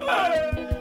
Bye.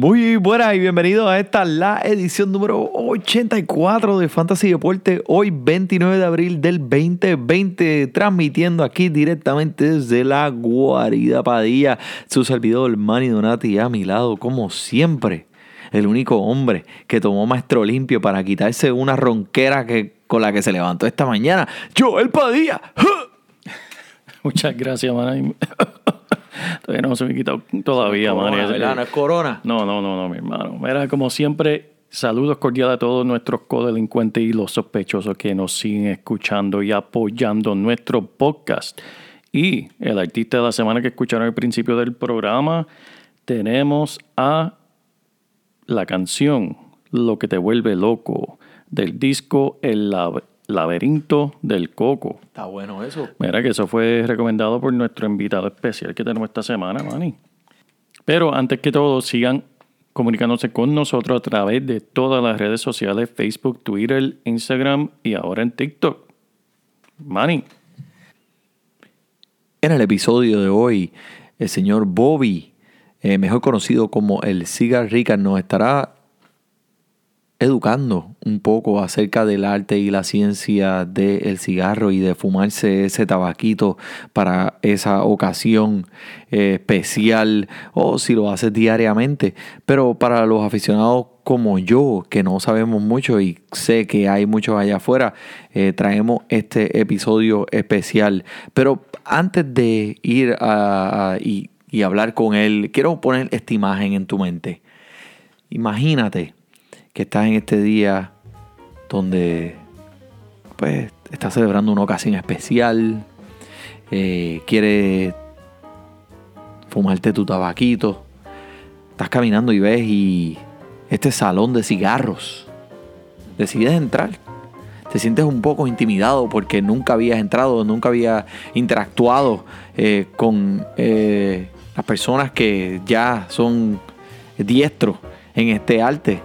Muy buenas y bienvenidos a esta la edición número 84 de Fantasy Deporte, hoy 29 de abril del 2020, transmitiendo aquí directamente desde la guarida Padilla, su servidor Manny Donati a mi lado, como siempre, el único hombre que tomó maestro limpio para quitarse una ronquera que, con la que se levantó esta mañana, Joel Padilla. Muchas gracias, Manny. Todavía no se me ha quitado todavía, Corona, man. ¿verdad? No es corona. No, no, no, no, mi hermano. Mira, como siempre, saludos cordiales a todos nuestros codelincuentes y los sospechosos que nos siguen escuchando y apoyando nuestro podcast. Y el artista de la semana que escucharon al principio del programa, tenemos a la canción Lo que te vuelve loco del disco El Laberinto del Coco. Está bueno eso. Mira que eso fue recomendado por nuestro invitado especial que tenemos esta semana, Manny. Pero antes que todo, sigan comunicándose con nosotros a través de todas las redes sociales, Facebook, Twitter, Instagram y ahora en TikTok. Manny, En el episodio de hoy, el señor Bobby, eh, mejor conocido como el Cigar Rican, nos estará educando un poco acerca del arte y la ciencia del cigarro y de fumarse ese tabaquito para esa ocasión eh, especial o si lo haces diariamente. Pero para los aficionados como yo, que no sabemos mucho y sé que hay muchos allá afuera, eh, traemos este episodio especial. Pero antes de ir a, y hablar con él, quiero poner esta imagen en tu mente. Imagínate que estás en este día donde pues estás celebrando una ocasión especial, eh, quieres fumarte tu tabaquito, estás caminando y ves y este salón de cigarros, decides entrar. Te sientes un poco intimidado porque nunca habías entrado, nunca habías interactuado eh, con eh, las personas que ya son diestros en este arte.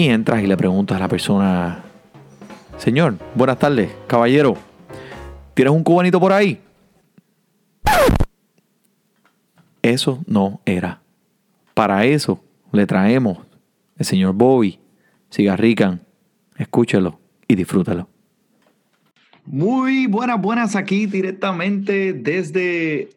Y entras y le preguntas a la persona, Señor, buenas tardes, caballero, ¿tienes un cubanito por ahí? Eso no era. Para eso le traemos el señor Bobby, Cigarrican. Escúchelo y disfrútalo. Muy buenas, buenas aquí directamente desde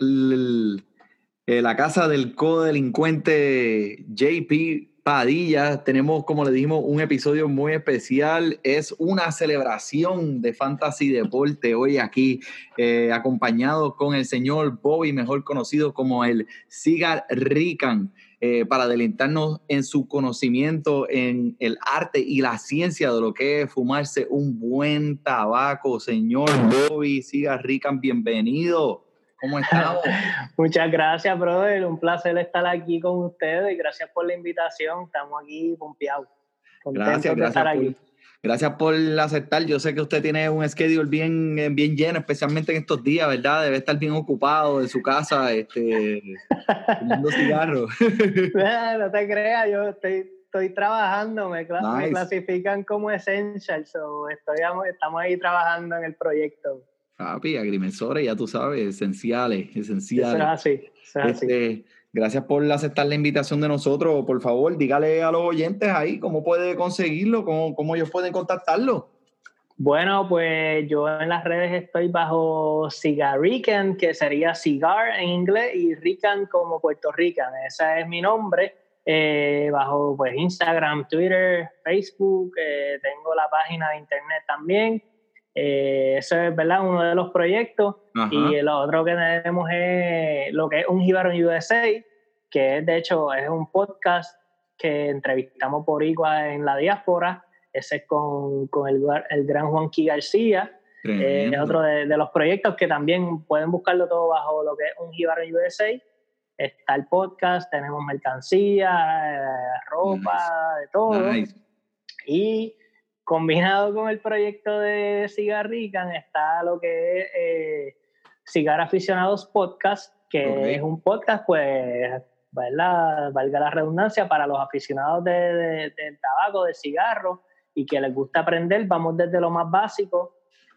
la casa del codelincuente JP Padilla. Tenemos, como le dijimos, un episodio muy especial. Es una celebración de Fantasy Deporte hoy aquí, eh, acompañado con el señor Bobby, mejor conocido como el Cigar Rican, eh, para adelantarnos en su conocimiento en el arte y la ciencia de lo que es fumarse un buen tabaco. Señor Bobby, Cigar Rican, bienvenido. ¿Cómo estamos? Muchas gracias, brother. Un placer estar aquí con ustedes y gracias por la invitación. Estamos aquí pompeados. Gracias, de estar gracias aquí. por, gracias por aceptar. Yo sé que usted tiene un schedule bien, eh, bien lleno, especialmente en estos días, ¿verdad? Debe estar bien ocupado en su casa, este, fumando cigarros. No te creas, yo estoy, estoy trabajando, me, clasifican como essential, so estoy, am- estamos ahí trabajando en el proyecto. Papi, agrimensores, ya tú sabes, esenciales, Eso es esenciales. así, eso es así. Este, gracias por aceptar la invitación de nosotros. Por favor, dígale a los oyentes ahí cómo puede conseguirlo, cómo, cómo ellos pueden contactarlo. Bueno, pues yo en las redes estoy bajo Cigarican, que sería cigar en inglés, y Rican como Puerto Rican. Ese es mi nombre. Eh, bajo pues Instagram, Twitter, Facebook, eh, tengo la página de internet también. Eh, eso es ¿verdad? uno de los proyectos. Y lo otro que tenemos es lo que es un Jíbaro USA, que es de hecho es un podcast que entrevistamos por igual en la diáspora. Ese es con, con el, el, gran Juanqui García. es otro de, de, los proyectos que también pueden buscarlo todo bajo lo que es un Jíbaro USA está el podcast, tenemos mercancía, eh, ropa, de todo. Y combinado con el proyecto de Cigarrican está lo que es eh, Cigar Aficionados Podcast, que es un podcast, pues, ¿verdad? valga la redundancia, para los aficionados del tabaco, de cigarro, y que les gusta aprender. Vamos desde lo más básico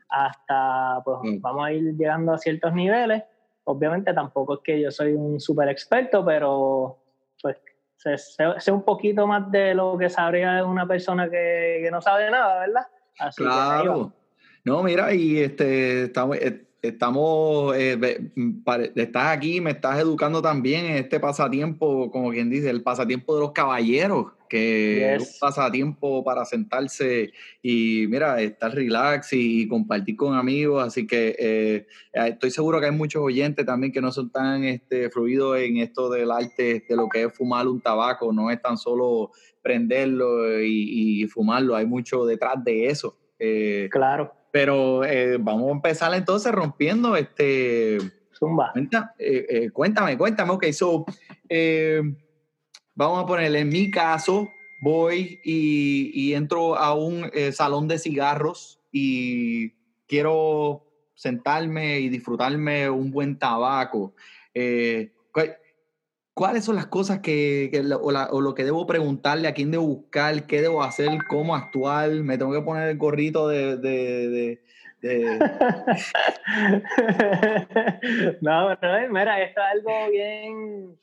hasta, pues, mm. vamos a ir llegando a ciertos niveles obviamente tampoco es que yo soy un súper experto, pero pues sé, un poquito más de lo que sabría una persona que, no sabe nada, ¿verdad? Así claro. no, mira, y este estamos, eh, estamos eh, estás aquí, me estás educando también en este pasatiempo, como quien dice, el pasatiempo de los caballeros que es un pasatiempo para sentarse y, mira, estar relax y, compartir con amigos. Así que eh, estoy seguro que hay muchos oyentes también que no son tan este, fluidos en esto del arte, de lo que es fumar un tabaco. No es tan solo prenderlo y, fumarlo, hay mucho detrás de eso. Eh, claro. Pero vamos a empezar entonces rompiendo este... Zumba. cuéntame, cuéntame, ok, so vamos a ponerle, en mi caso, voy y, entro a un eh, salón de cigarros y quiero sentarme y disfrutarme un buen tabaco. Eh, ¿Cuáles son las cosas que, o, lo que debo preguntarle, a quién debo buscar, qué debo hacer, cómo actuar? Me tengo que poner el gorrito de... de, no, no, mira, esto es algo bien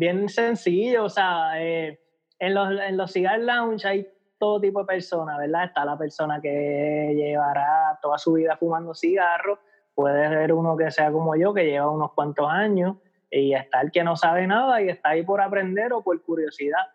bien sencillo, o sea, eh, en, los, en los cigar lounge hay todo tipo de personas, ¿verdad? Está la persona que llevará toda su vida fumando cigarros, puede ser uno que sea como yo, que lleva unos cuantos años, y está el que no sabe nada y está ahí por aprender o por curiosidad.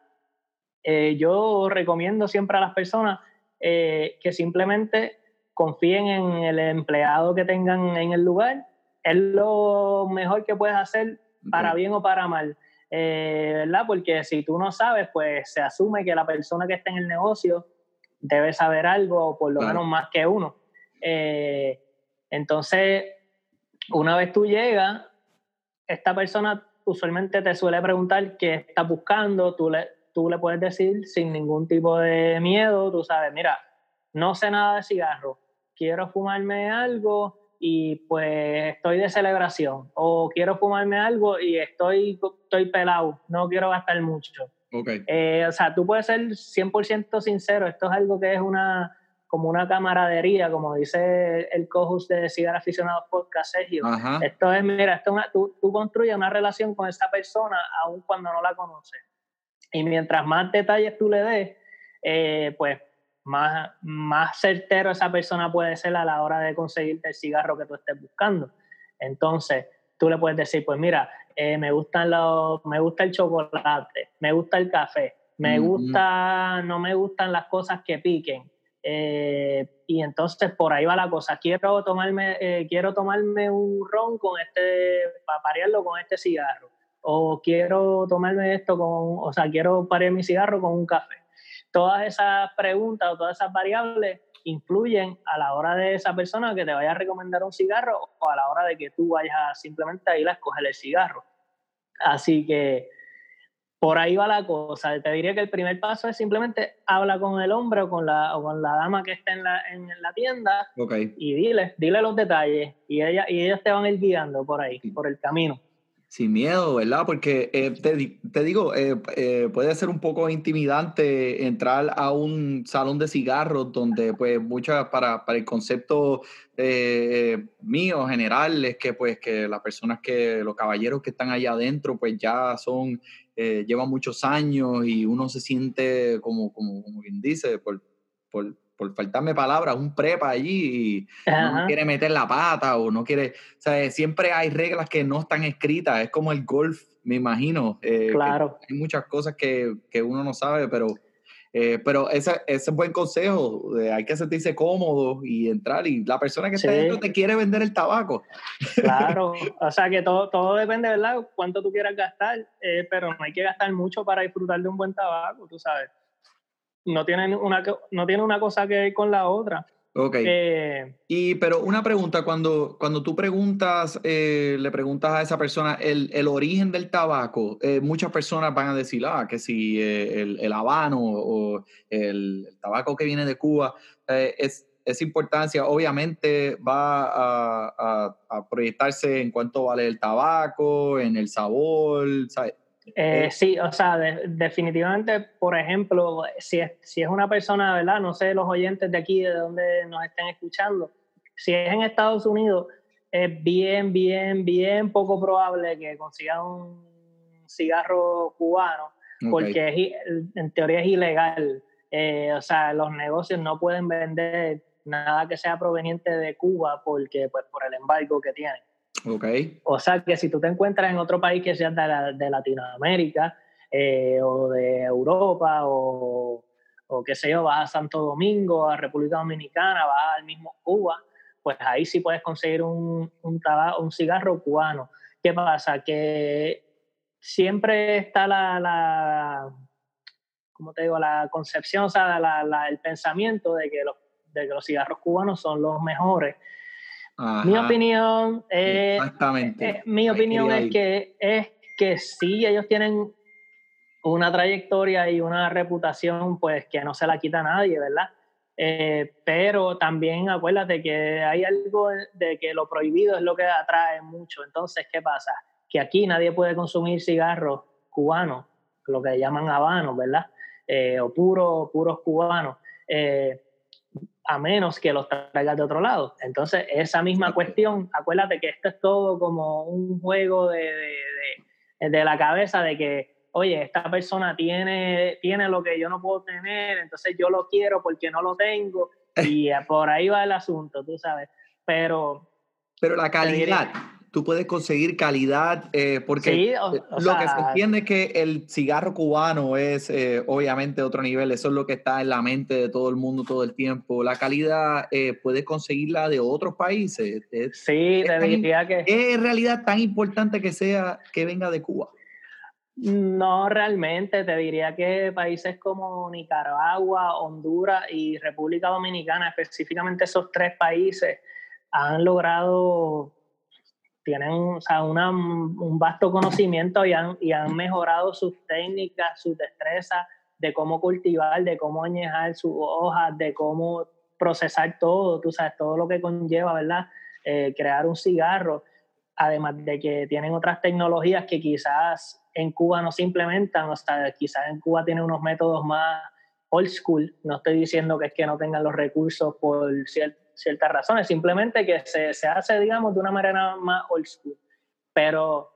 Eh, yo recomiendo siempre a las personas eh, que simplemente confíen en el empleado que tengan en el lugar. Es lo mejor que puedes hacer para bien o para mal. Eh, ¿verdad? Porque si tú no sabes, pues se asume que la persona que está en el negocio debe saber algo, o por lo menos más que uno. Eh, entonces, una vez tú llegas, esta persona usualmente te suele preguntar qué está buscando, tú le, tú le puedes decir sin ningún tipo de miedo, tú sabes, mira, no sé nada de cigarro, quiero fumarme algo y pues estoy de celebración o quiero fumarme algo y estoy, estoy pelado, no quiero gastar mucho. Okay. Eh, o sea, tú puedes ser 100% sincero, esto es algo que es una como una camaradería, como dice el co-host de Cigar Aficionados Podcast, Sergio. Esto es, mira, esto una, tú, tú construyes una relación con esa persona aun cuando no la conoces. Y mientras más detalles tú le des, eh, pues más, más certero esa persona puede ser a la hora de conseguirte el cigarro que tú estés buscando. Entonces, tú le puedes decir, pues mira, eh, me, gustan los, me gusta el chocolate, me gusta el café, me gusta, no me gustan las cosas que piquen. Eh, y entonces por ahí va la cosa. Quiero tomarme, eh, quiero tomarme un ron con este, para parearlo con este cigarro. O quiero tomarme esto con, o sea, quiero parear mi cigarro con un café todas esas preguntas o todas esas variables influyen a la hora de esa persona que te vaya a recomendar un cigarro o a la hora de que tú vayas simplemente a ir a escoger el cigarro. Así que por ahí va la cosa. Te diría que el primer paso es simplemente habla con el hombre o con la, con la dama que está en la, en la tienda y dile, dile los detalles y, ella, y ellos te van a ir guiando por ahí, por el camino. Sin miedo, ¿verdad? Porque eh, te, digo, eh, eh, puede ser un poco intimidante entrar a un salón de cigarros donde, pues, muchas, para, para el concepto mío general, es que, pues, que las personas que, los caballeros que están allá adentro, pues, ya son, llevan muchos años y uno se siente, como, como, como quien dice, por, por por faltarme palabras, un prepa allí y no quiere meter la pata o no quiere, o sea, siempre hay reglas que no están escritas, es como el golf, me imagino. eh, Claro. hay muchas cosas que, que uno no sabe, pero, eh, pero ese, ese es buen consejo, hay que sentirse cómodo y entrar y la persona que está dentro te quiere vender el tabaco. Claro, o sea que todo, todo depende, ¿verdad? Cuánto tú quieras gastar, eh, pero no hay que gastar mucho para disfrutar de un buen tabaco, tú sabes. No tienen una, no tiene una cosa que ver con la otra. Ok. Eh, Y, pero una pregunta, cuando, cuando tú preguntas, eh, le preguntas a esa persona el, el origen del tabaco, eh, muchas personas van a decir, ah, que si eh, el, el habano o el, el tabaco que viene de Cuba, es, es importancia, obviamente va a, a- a proyectarse en cuánto vale el tabaco, en el sabor, ¿sabes? Eh, Eh, sí, o sea, de- definitivamente, por ejemplo, si es, si es una persona, ¿verdad? No sé los oyentes de aquí, de donde nos estén escuchando, si es en Estados Unidos, es bien, bien, bien poco probable que consigan un cigarro cubano, porque es en teoría es ilegal. Eh, o sea, los negocios no pueden vender nada que sea proveniente de Cuba porque, pues, por el embargo que tienen. Ok. O sea, que si tú te encuentras en otro país que sea de, la- de Latinoamérica eh, o de Europa o, o qué sé yo, vas a Santo Domingo, a República Dominicana, vas al mismo Cuba, pues ahí sí puedes conseguir un, un, taba- un cigarro cubano. ¿Qué pasa? Que siempre está la, la ¿cómo te digo? La concepción, o sea, la- la- el pensamiento de que, los, de que los cigarros cubanos son los mejores. Mi opinión es Exactamente. eh, mi opinión es que, es que sí, ellos tienen una trayectoria y una reputación pues que no se la quita nadie, ¿verdad? Eh, pero también acuérdate que hay algo de que lo prohibido es lo que atrae mucho. Entonces, ¿qué pasa? Que aquí nadie puede consumir cigarros cubanos, lo que llaman habanos, ¿verdad? Eh, o puros puros cubanos. Eh, a menos que los traigas de otro lado. Entonces, esa misma cuestión, acuérdate que esto es todo como un juego de, de, de- de la cabeza de que, oye, esta persona tiene, tiene lo que yo no puedo tener, entonces yo lo quiero porque no lo tengo, y eh, por ahí va el asunto, tú sabes. Pero Pero la calidad, tú puedes conseguir calidad eh, porque sí, o, o lo que se entiende es que el cigarro cubano es eh, obviamente otro nivel, eso es lo que está en la mente de todo el mundo todo el tiempo. La calidad eh, puedes conseguirla de otros países. Es, sí, es tan- diría que... es en realidad tan importante que sea que venga de Cuba. No realmente, te diría que países como Nicaragua, Honduras y República Dominicana, específicamente esos tres países, han logrado, tienen o sea, una- un vasto conocimiento y han, y han mejorado sus técnicas, sus destrezas de cómo cultivar, de cómo añejar sus hojas, de cómo procesar todo, tú sabes, todo lo que conlleva, ¿verdad? Eh, crear un cigarro además de que tienen otras tecnologías que quizás en Cuba no se implementan, o sea, quizás en Cuba tienen unos métodos más old school, no estoy diciendo que es que no tengan los recursos por cier- ciertas razones, simplemente que se, se hace, digamos, de una manera más old school, pero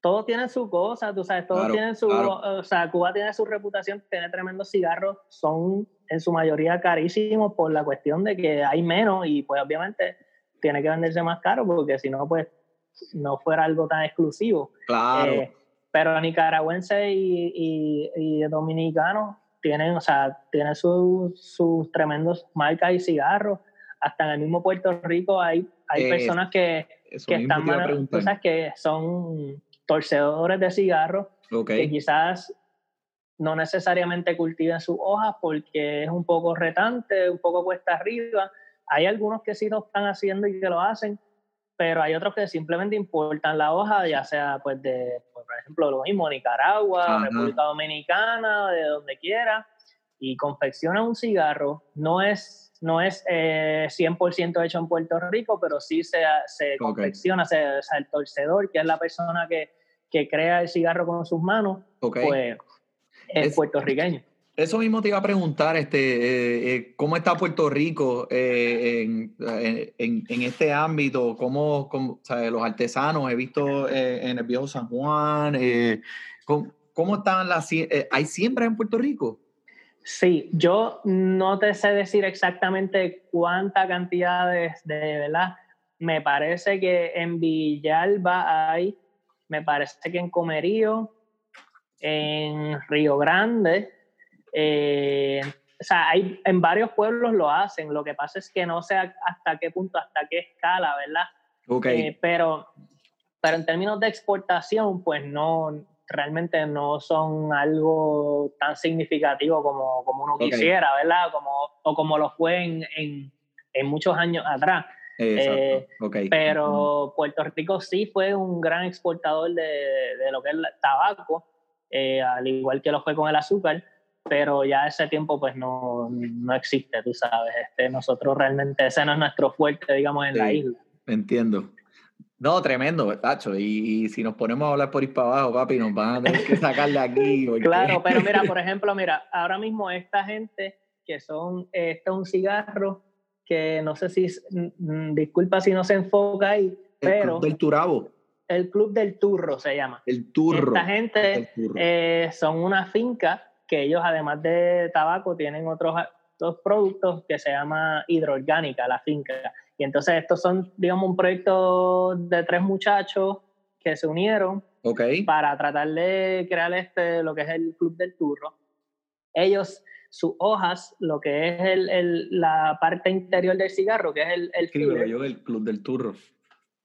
todos tienen su cosa, tú sabes, todos Claro, tienen su, claro. o sea, Cuba tiene su reputación, tiene tremendos cigarros, son en su mayoría carísimos por la cuestión de que hay menos y pues obviamente tiene que venderse más caro porque si no, pues no fuera algo tan exclusivo. Claro. Eh, pero nicaragüenses y, y, y dominicanos tienen, o sea, tienen sus sus tremendos marcas y cigarros. Hasta en el mismo Puerto Rico hay, hay Eh, personas que, que están, sabes, que son torcedores de cigarros Ok. que quizás no necesariamente cultiven sus hojas porque es un poco retante, un poco cuesta arriba. Hay algunos que sí lo están haciendo y que lo hacen, pero hay otros que simplemente importan la hoja, ya sea pues de, pues, por ejemplo, lo mismo, Nicaragua, Ajá. República Dominicana, de donde quiera, y confeccionan un cigarro. No es, no es eh, 100% hecho en Puerto Rico, pero sí se, se confecciona, se, o sea, el torcedor, que es la persona que, que crea el cigarro con sus manos, pues es, Es- puertorriqueño. Eso mismo te iba a preguntar, este, eh, eh, ¿cómo está Puerto Rico eh, en, en- en- este ámbito? ¿Cómo, cómo, los artesanos? He visto en el viejo San Juan. ¿cómo, cómo están las... ¿Hay siembras en Puerto Rico? Sí, yo no te sé decir exactamente cuánta cantidad de, de verdad. Me parece que en Villalba hay, me parece que en Comerío, en Río Grande, eh, o sea, hay, en varios pueblos lo hacen. Lo que pasa es que no sé hasta qué punto, hasta qué escala, ¿verdad? Ok. Eh, pero, pero en términos de exportación, pues no, realmente no son algo tan significativo como, como uno quisiera, ¿verdad? Como, o como lo fue en, en, en muchos años atrás. Exacto. Eh, ok. Pero Puerto Rico sí fue un gran exportador de, de lo que es el tabaco, eh, al igual que lo fue con el azúcar, pero ya ese tiempo pues no, no existe, tú sabes. Este, nosotros realmente, ese no es nuestro fuerte, digamos, en la isla. Entiendo. No, tremendo, Tacho. Y, y si nos ponemos a hablar por ir para abajo, papi, nos van a tener que sacar de aquí. porque- Claro, pero mira, por ejemplo, mira, ahora mismo esta gente que son, este es un cigarro que no sé si, mm, disculpa si no se enfoca ahí, El pero Club del Turabo, el Club del Turro se llama. el turro. Esta gente eh, son una finca que ellos, además de tabaco, tienen otros, otros productos que se llama hidroorgánica, la finca. Y entonces estos son, digamos, un proyecto de tres muchachos que se unieron ok. para tratar de crear este, lo que es el Club del Turro. Ellos, sus hojas, lo que es el, el- la parte interior del cigarro, que es el, el Escríbelo yo, el Club del Turro.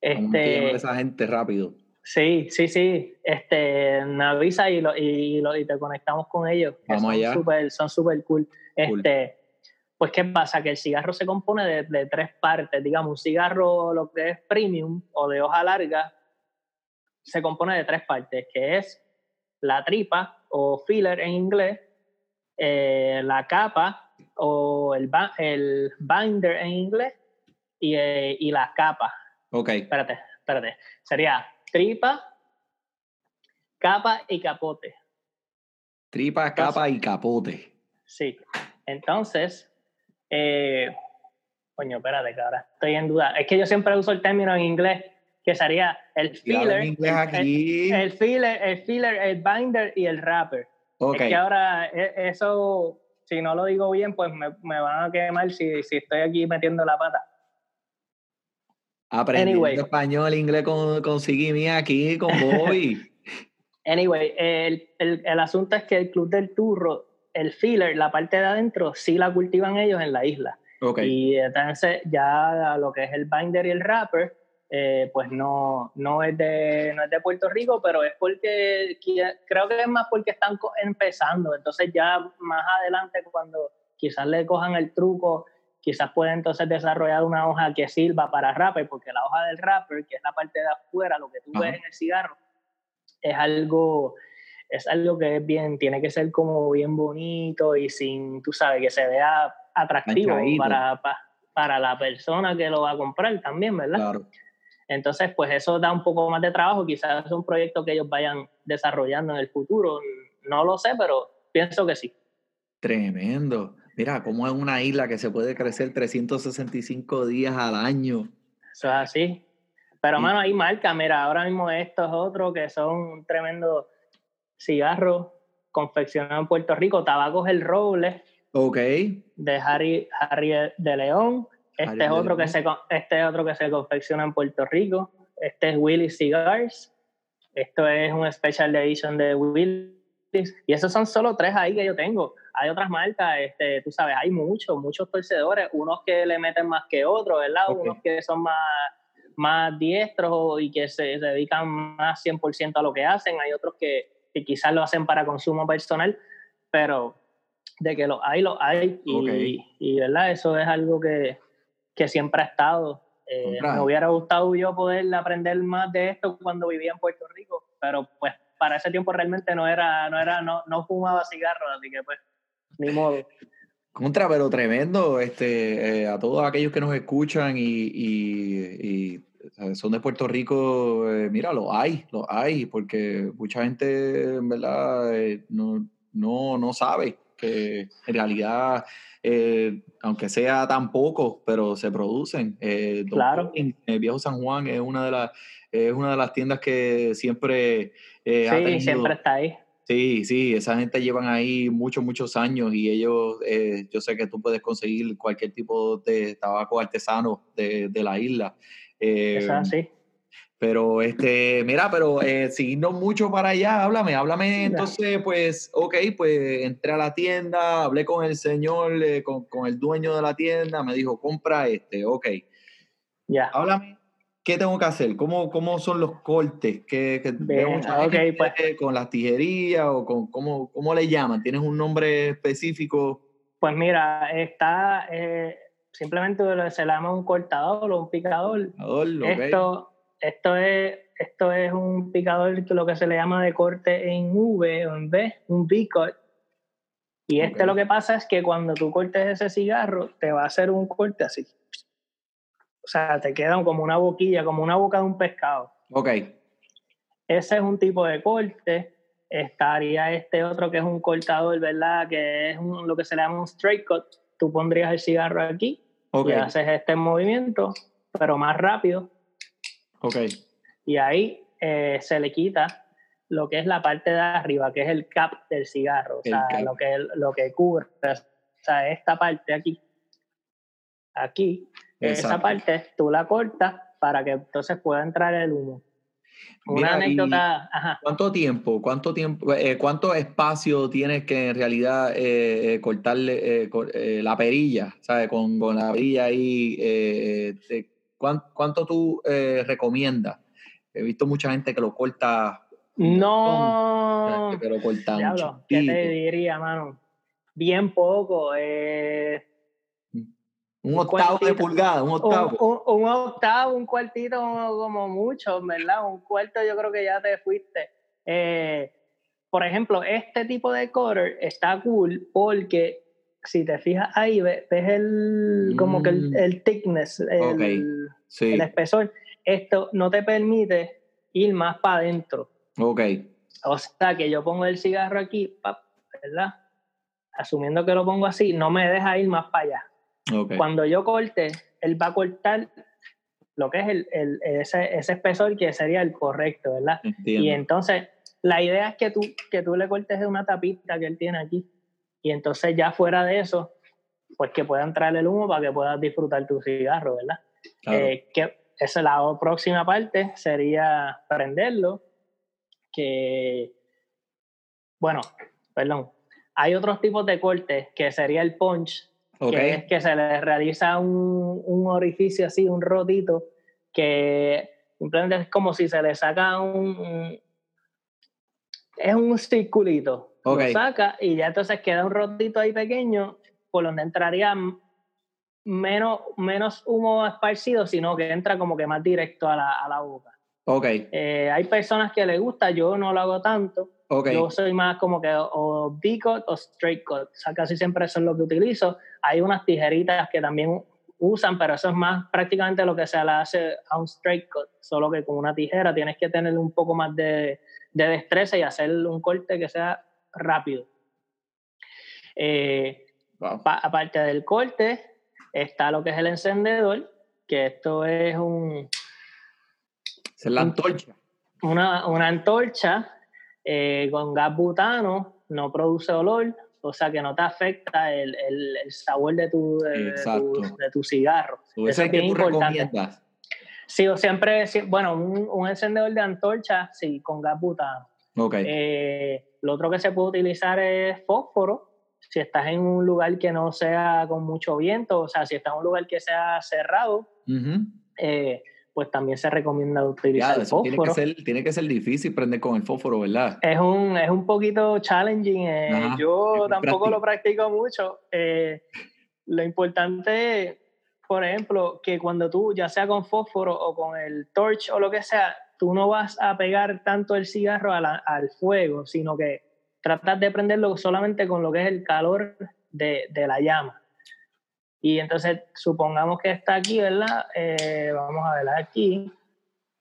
Este, esa gente rápido. Sí, sí, sí. Este, me avisa y, lo, y, lo- y te conectamos con ellos. que Vamos son allá. Super, son súper cool. Cool. Este, pues, ¿qué pasa? Que el cigarro se compone de, de tres partes. Digamos, un cigarro, lo que es premium o de hoja larga, se compone de tres partes, que es la tripa o filler en inglés, eh, la capa o el, el binder en inglés y, eh, y la capa Ok. espérate, espérate. Sería tripa, capa y capote. Tripa, capa y capote. Sí. Entonces, eh, coño, espérate, que ahora estoy en duda. Es que yo siempre uso el término en inglés, que sería el filler, en inglés aquí. el, el filler, el filler, el binder y el wrapper. ok. Es que ahora e- eso, si no lo digo bien, pues me, me van a quemar si, si estoy aquí metiendo la pata. Aprendiendo anyway. español, inglés con, con Sigimi aquí, con Bobby. Anyway, el, el, el asunto es que el Club del Turro, el filler, la parte de adentro, sí la cultivan ellos en la isla. ok. Y entonces ya lo que es el binder y el wrapper, eh, pues no, no, es de, no es de Puerto Rico, pero es porque creo que es más porque están empezando. Entonces ya más adelante cuando quizás le cojan el truco, quizás pueden entonces desarrollar una hoja que sirva para wrapper, porque la hoja del wrapper, que es la parte de afuera, lo que tú Ajá. ves en el cigarro, es algo es algo que es bien, tiene que ser como bien bonito y sin, tú sabes, que se vea atractivo para, pa- para la persona que lo va a comprar también, ¿verdad? Claro. Entonces, pues eso da un poco más de trabajo, quizás es un proyecto que ellos vayan desarrollando en el futuro, no lo sé, pero pienso que sí. Tremendo. Mira, cómo es una isla que se puede crecer 365 días al año. Eso es así. Pero, mano, hay marcas. Mira, ahora mismo estos otros que son un tremendo cigarro confeccionado en Puerto Rico. Tabacos El Roble Ok. de Harry, Harry de León. Este Harry es, otro que se, este es otro que se confecciona en Puerto Rico. Este es Willy Cigars. Esto es un special edition de Willis. Y esos son solo tres ahí que yo tengo. Hay otras marcas, este, tú sabes, hay muchos, muchos torcedores. Unos que le meten más que otros, ¿verdad? Ok. Unos que son más, más diestros y que se, se dedican más 100% a lo que hacen. Hay otros que, que quizás lo hacen para consumo personal, pero de que lo hay, lo hay. Y, y, ¿verdad? Eso es algo que, que siempre ha estado. Eh, me hubiera gustado yo poder aprender más de esto cuando vivía en Puerto Rico, pero pues para ese tiempo realmente no era, no era, no, no fumaba cigarros, así que pues, ni modo. Contra, pero tremendo, este, eh, a todos aquellos que nos escuchan y, y- y, son de Puerto Rico, eh, mira, lo hay, lo hay, porque mucha gente, en verdad, eh, no, no, no sabe que en realidad, eh, aunque sea tan poco, pero se producen. Eh, Claro. Juan, El Viejo San Juan es una de las, es una de las tiendas que siempre ha Sí, tenido- siempre está ahí. Sí, sí, esa gente llevan ahí muchos, muchos años y ellos, eh, yo sé que tú puedes conseguir cualquier tipo de tabaco artesano de, de la isla. Eh, Es así. Pero, este, mira, pero eh, siguiendo mucho para allá, háblame, háblame. Entonces, pues, ok, pues entré a la tienda, hablé con el señor, eh, con, con el dueño de la tienda, me dijo, compra este, ok. Ya. Háblame, ¿qué tengo que hacer? ¿Cómo, cómo son los cortes? ¿Qué, qué- Bien, mucha ok, gente pues. con las tijerías o con, ¿cómo, cómo le llaman? ¿Tienes un nombre específico? Pues mira, está eh, simplemente se le llama un cortador o un picador. Ador, ok. Esto, esto es, esto es un picador que lo que se le llama de corte en V o en V, un V-cut. Y este Ok. lo que pasa es que cuando tú cortes ese cigarro, te va a hacer un corte así. O sea, te queda como una boquilla, como una boca de un pescado. Ok, Ese es un tipo de corte. Estaría este otro que es un cortador, ¿verdad? Que es un- lo que se le llama un straight cut. Tú pondrías el cigarro aquí ok, y haces este movimiento, pero más rápido. ok, Y ahí eh, se le quita lo que es la parte de arriba, que es el cap del cigarro, o El sea, cap. lo que, lo que cubre. O sea, esta parte aquí, aquí, esa parte tú la cortas para que entonces pueda entrar el humo. Una Mira, anécdota, ajá. ¿Cuánto tiempo, cuánto tiempo, eh, cuánto espacio tienes que en realidad eh, eh, cortarle eh, la perilla, ¿sabes? Con, con la perilla ahí, eh, eh, te- ¿cuán- ¿cuánto tú eh, recomiendas? He visto mucha gente que lo corta, No, gente que lo diablo, ¿qué te diría, mano? Bien poco, eh, un un octavo de pulgada, un octavo. un- un octavo, un cuartito como mucho, ¿verdad? Un cuarto yo creo que ya te fuiste. Eh, por ejemplo, este tipo de cutter está cool porque si te fijas ahí, ve- ves, el, como que el, Mm. el thickness, el, Sí, el espesor. Esto no te permite ir más para adentro. ok, O sea, que yo pongo el cigarro aquí, ¿verdad? Asumiendo que lo pongo así, no me deja ir más para allá. Ok. Cuando yo corte, él va a cortar lo que es el, el- ese, ese espesor que sería el correcto, ¿verdad? Entiendo. Y entonces, la idea es que tú, que tú le cortes de una tapita que él tiene aquí. Y entonces, ya fuera de eso, pues que pueda entrar el humo para que puedas disfrutar tu cigarro, ¿verdad? Claro. Eh, que esa es la próxima parte, sería prenderlo, que, bueno, perdón, hay otros tipos de cortes, que sería el punch, que es que se le realiza un, un orificio así, un rotito, que simplemente es como si se le saca un... un- es un circulito. Lo saca y ya entonces queda un rotito ahí pequeño por donde entraría menos, menos humo esparcido, sino que entra como que más directo a la, a la boca. Ok, Eh, hay personas que les gusta, yo no lo hago tanto. ok. Yo soy más como que o B-cut o straight cut. O sea, casi siempre eso es lo que utilizo. Hay unas tijeritas que también usan, pero eso es más prácticamente lo que se le hace a un straight cut. Solo que con una tijera tienes que tener un poco más de, de destreza y hacer un corte que sea rápido. Eh, Wow. pa- aparte del corte, está lo que es el encendedor, que esto es un, Esa es la antorcha. una, una antorcha eh, con gas butano, no produce olor, o sea que no te afecta el, el- el sabor de tu, de, de Exacto. tu, de tu cigarro. Eso es que tú recomiendas. Sí, o siempre, bueno, un, un encendedor de antorcha, sí, con gas butano. Ok, Eh, lo otro que se puede utilizar es fósforo. Si estás en un lugar que no sea con mucho viento, o sea, si estás en un lugar que sea cerrado, eh, pues también se recomienda Ya, utilizar eso tiene que, fósforo. ser, tiene que ser difícil prender con el fósforo, ¿verdad? Es un, es un poquito challenging. eh, Ajá, yo tampoco práctico. lo practico mucho. Eh, lo importante por ejemplo, que cuando tú, ya sea con fósforo o con el torch o lo que sea, tú no vas a pegar tanto el cigarro la- al fuego, sino que tratas de prenderlo solamente con lo que es el calor de, de la llama. Y entonces, supongamos que está aquí, ¿verdad? Eh, vamos a ver aquí.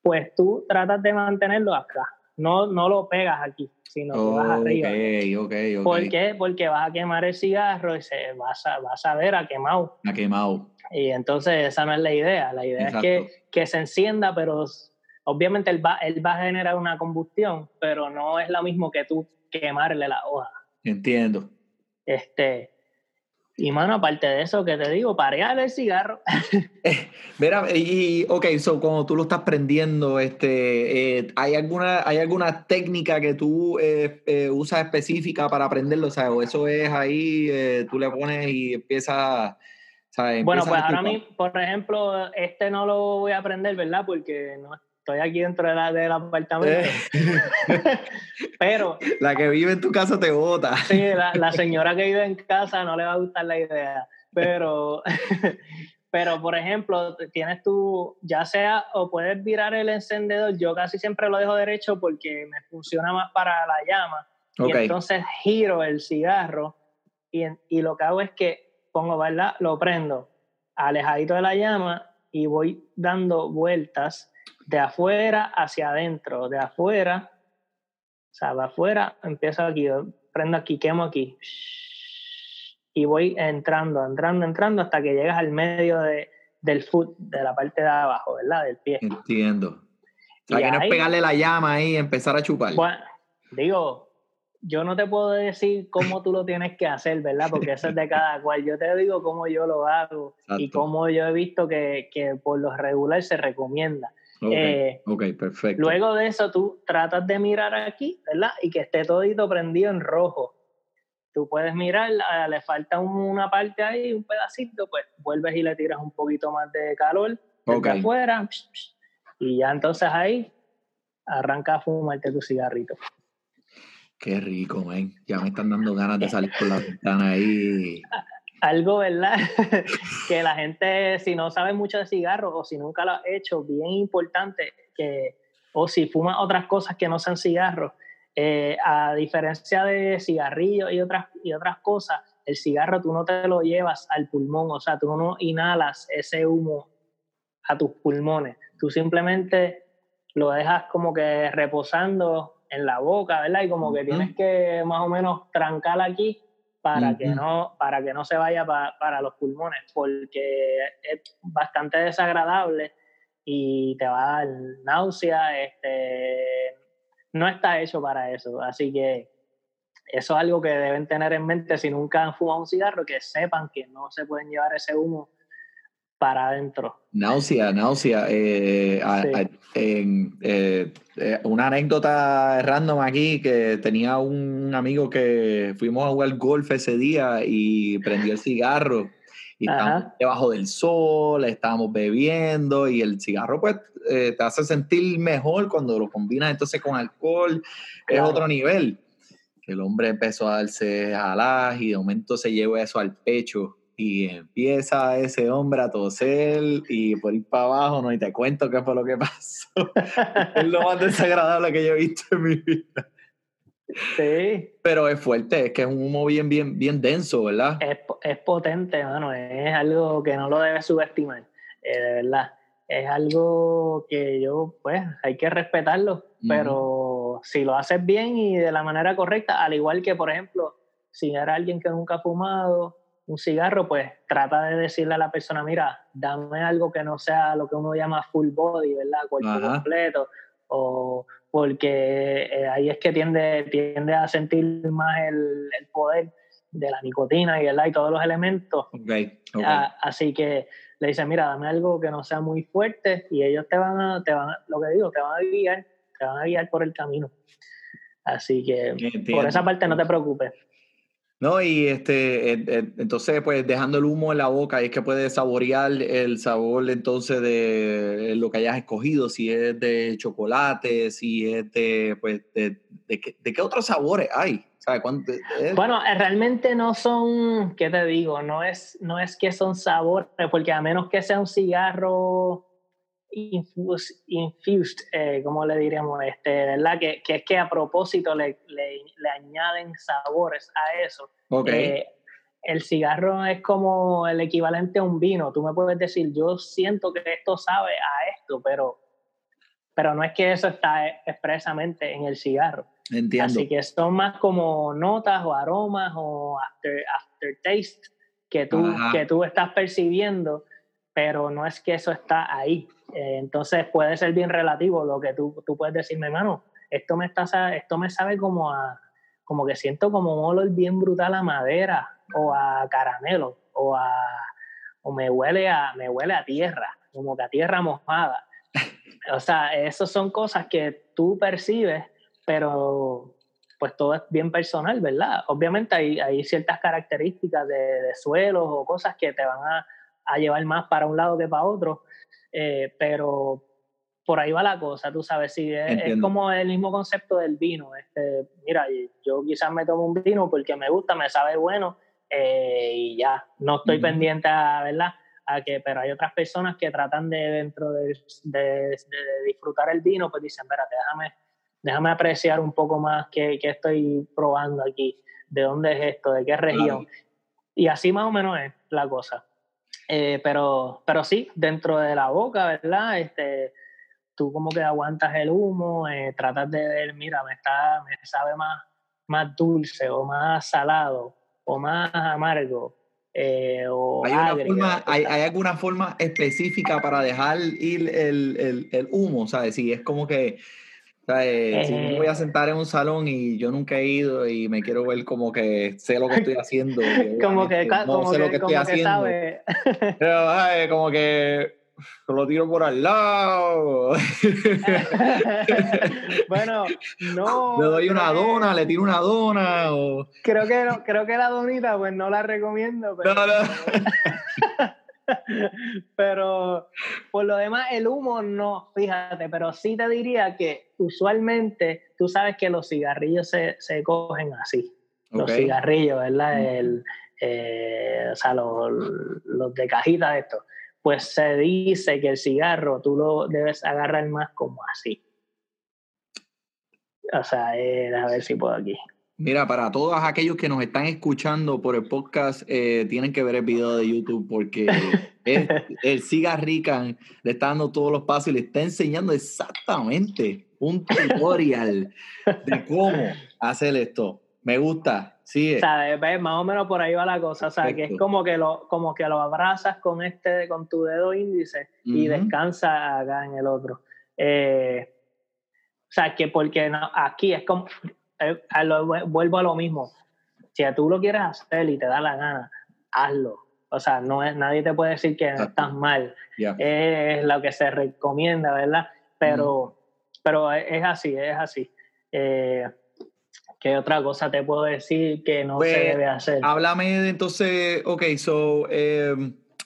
Pues tú tratas de mantenerlo acá. No, no lo pegas aquí, sino que vas arriba. ok, ok, ok. ¿Por qué? Porque vas a quemar el cigarro y se, vas, a, vas a ver a quemado. Ha quemado. Y entonces esa no es la idea. La idea Exacto. es que, que se encienda, pero obviamente él va, él va a generar una combustión, pero no es lo mismo que tú quemarle la hoja. Entiendo. Este, y mano, aparte de eso, que te digo, parear el cigarro. Eh, mira, y, ok, so cuando tú lo estás prendiendo, este, eh, ¿hay, alguna, ¿hay alguna técnica que tú eh, usas específica para prenderlo? O sea, o eso es ahí, tú le pones y empieza, ¿sabes? Bueno, pues ahora mismo, por ejemplo, este no lo voy a prender, ¿verdad? Porque no estoy aquí dentro de la, del apartamento. Pero. La que vive en tu casa te vota. Sí, la, la, señora que vive en casa no le va a gustar la idea. Pero. Pero, por ejemplo, tienes tú, ya sea, o puedes virar el encendedor, yo casi siempre lo dejo derecho porque me funciona más para la llama. Y entonces giro el cigarro y, y lo que hago es que pongo, ¿verdad? Lo prendo alejadito de la llama y voy dando vueltas de afuera hacia adentro, de afuera, o sea, de afuera, empiezo aquí, prendo aquí, quemo aquí, y voy entrando, entrando, entrando hasta que llegas al medio de, del foot, de la parte de abajo, ¿verdad? Del pie. Entiendo. O sea, que no es pegarle la llama ahí y empezar a chupar. Bueno, digo, yo no te puedo decir cómo tú lo tienes que hacer, ¿verdad? Porque eso es de cada cual. Yo te digo cómo yo lo hago y cómo yo he visto que, que por lo regular se recomienda. Eh, ok, perfecto. Luego de eso, tú tratas de mirar aquí, ¿verdad? Y que esté todito prendido en rojo. Tú puedes mirar, le falta una parte ahí, un pedacito, pues vuelves y le tiras un poquito más de calor okay. afuera. Y ya entonces ahí arranca a fumarte tu cigarrito. Qué rico, man. Ya me están dando ganas de salir por la ventana ahí. algo, ¿verdad? que la gente, si no sabe mucho de cigarros o si nunca lo ha hecho, bien importante que, o si fuma otras cosas que no sean cigarros, eh, a diferencia de cigarrillos y otras, y otras cosas, el cigarro tú no te lo llevas al pulmón, o sea, tú no inhalas ese humo a tus pulmones, tú simplemente lo dejas como que reposando en la boca, ¿verdad? Y como que tienes que más o menos trancar aquí para, que, no, para que no se vaya para los pulmones, porque es bastante desagradable y te va a dar náusea, este, no está hecho para eso, así que eso es algo que deben tener en mente si nunca han fumado un cigarro, que sepan que no se pueden llevar ese humo para adentro. Náusea, náusea. Eh, eh, eh, una anécdota random aquí que tenía un amigo que fuimos a jugar golf ese día y prendió el cigarro y estábamos debajo del sol, estábamos bebiendo y el cigarro pues te hace sentir mejor cuando lo combinas entonces con alcohol, es otro nivel. El hombre empezó a darse alas y de momento se llevó eso al pecho y empieza ese hombre a toser y por ir para abajo, no, y te cuento qué fue lo que pasó. es lo más desagradable que yo he visto en mi vida. Sí. Pero es fuerte, es que es un humo bien, bien, bien denso, ¿verdad? Es, es potente, hermano, es algo que no lo debes subestimar, eh, de verdad. Es algo que yo, pues, hay que respetarlo, pero si lo haces bien y de la manera correcta, al igual que, por ejemplo, si era alguien que nunca ha fumado, un cigarro, pues trata de decirle a la persona, mira, dame algo que no sea lo que uno llama full body, ¿verdad? Cuerpo completo. O porque eh, ahí es que tiende, tiende a sentir más el, poder de la nicotina y, ¿verdad? y todos los elementos. así que le dice, mira, dame algo que no sea muy fuerte y ellos te van a, te van lo que digo, te van a guiar, te van a guiar por el camino. Así que por esa parte no te preocupes. No, y este, entonces, pues dejando el humo en la boca, es que puedes saborear el sabor entonces de lo que hayas escogido, si es de chocolate, si es de, pues, de, de, qué otros sabores hay. Bueno, eh, realmente no son, ¿qué te digo? No es, no es que son sabores, porque a menos que sea un cigarro infused, infused eh, como le diríamos, este, ¿verdad? Que, que, es que a propósito le, le, le añaden sabores a eso. Eh, el cigarro es como el equivalente a un vino. Tú me puedes decir, yo siento que esto sabe a esto, pero, pero no es que eso está expresamente en el cigarro. Entiendo. Así que son más como notas o aromas o after, aftertaste que tú, que tú estás percibiendo, pero no es que eso está ahí. Eh, entonces puede ser bien relativo lo que tú, tú puedes decirme, hermano, esto me, está, esto me sabe como a, como que siento como un olor bien brutal a madera o a caramelo o a, o me huele a, me huele a tierra, como que a tierra mojada. O sea, esas son cosas que tú percibes, pero pues todo es bien personal, ¿verdad? Obviamente hay, ciertas características de, de, suelos o cosas que te van a, a, llevar más para un lado que para otro, eh, pero por ahí va la cosa, tú sabes, sí, es, es, como el mismo concepto del vino. Este, mira, yo quizás me tomo un vino porque me gusta, me sabe bueno eh, y ya, no estoy uh -huh. pendiente a, ¿verdad? A que, pero hay otras personas que tratan de, dentro de, de, de disfrutar el vino, pues dicen, espérate, déjame déjame apreciar un poco más qué, qué, estoy probando aquí, de dónde es esto, de qué región. Claro. Y así más o menos es la cosa. Eh, pero, pero sí, dentro de la boca, ¿verdad? Este, tú como que aguantas el humo, eh, tratas de ver, mira, me, está, me sabe más, más dulce o más salado o más amargo. Eh, o ¿Hay, forma, hay, ¿hay, alguna forma específica para dejar ir el, el, el humo? ¿Sabes? Si es como que sea, eh, eh, si me voy a sentar en un salón y yo nunca he ido y me quiero ver como que sé lo que estoy haciendo. como que no como sé que, lo que estoy haciendo. Pero, ay, como que lo tiro por al lado. bueno, no. Le doy una dona, le tiro una dona. O... Creo, que no, creo que la donita, pues no la recomiendo. Pero... No, no. pero por lo demás, el humo no, fíjate, pero sí te diría que usualmente tú sabes que los cigarrillos se, se cogen así. Okay. Los cigarrillos, ¿verdad? El, eh, o sea, los, los de cajita de esto. Pues se dice que el cigarro tú lo debes agarrar más como así. O sea, eh, a ver si puedo aquí. Mira, para todos aquellos que nos están escuchando por el podcast, eh, tienen que ver el video de YouTube porque es, el Cigarrican le está dando todos los pasos y le está enseñando exactamente un tutorial de cómo hacer esto. Me gusta, sigue. ¿Sabes? Más o menos por ahí va la cosa. O sea, que es como que lo, como que lo abrazas con este, con tu dedo índice uh -huh. y descansa acá en el otro. Eh, o sea, que porque no, aquí es como, a lo, vuelvo a lo mismo. Si tú lo quieres hacer y te da la gana, hazlo. O sea, no es, nadie te puede decir que Exacto. estás mal. Yeah. Es lo que se recomienda, ¿verdad? Pero, mm. pero es así, es así. Eh, ¿Qué otra cosa te puedo decir que no pues, se debe hacer? Háblame entonces, ok, so, eh,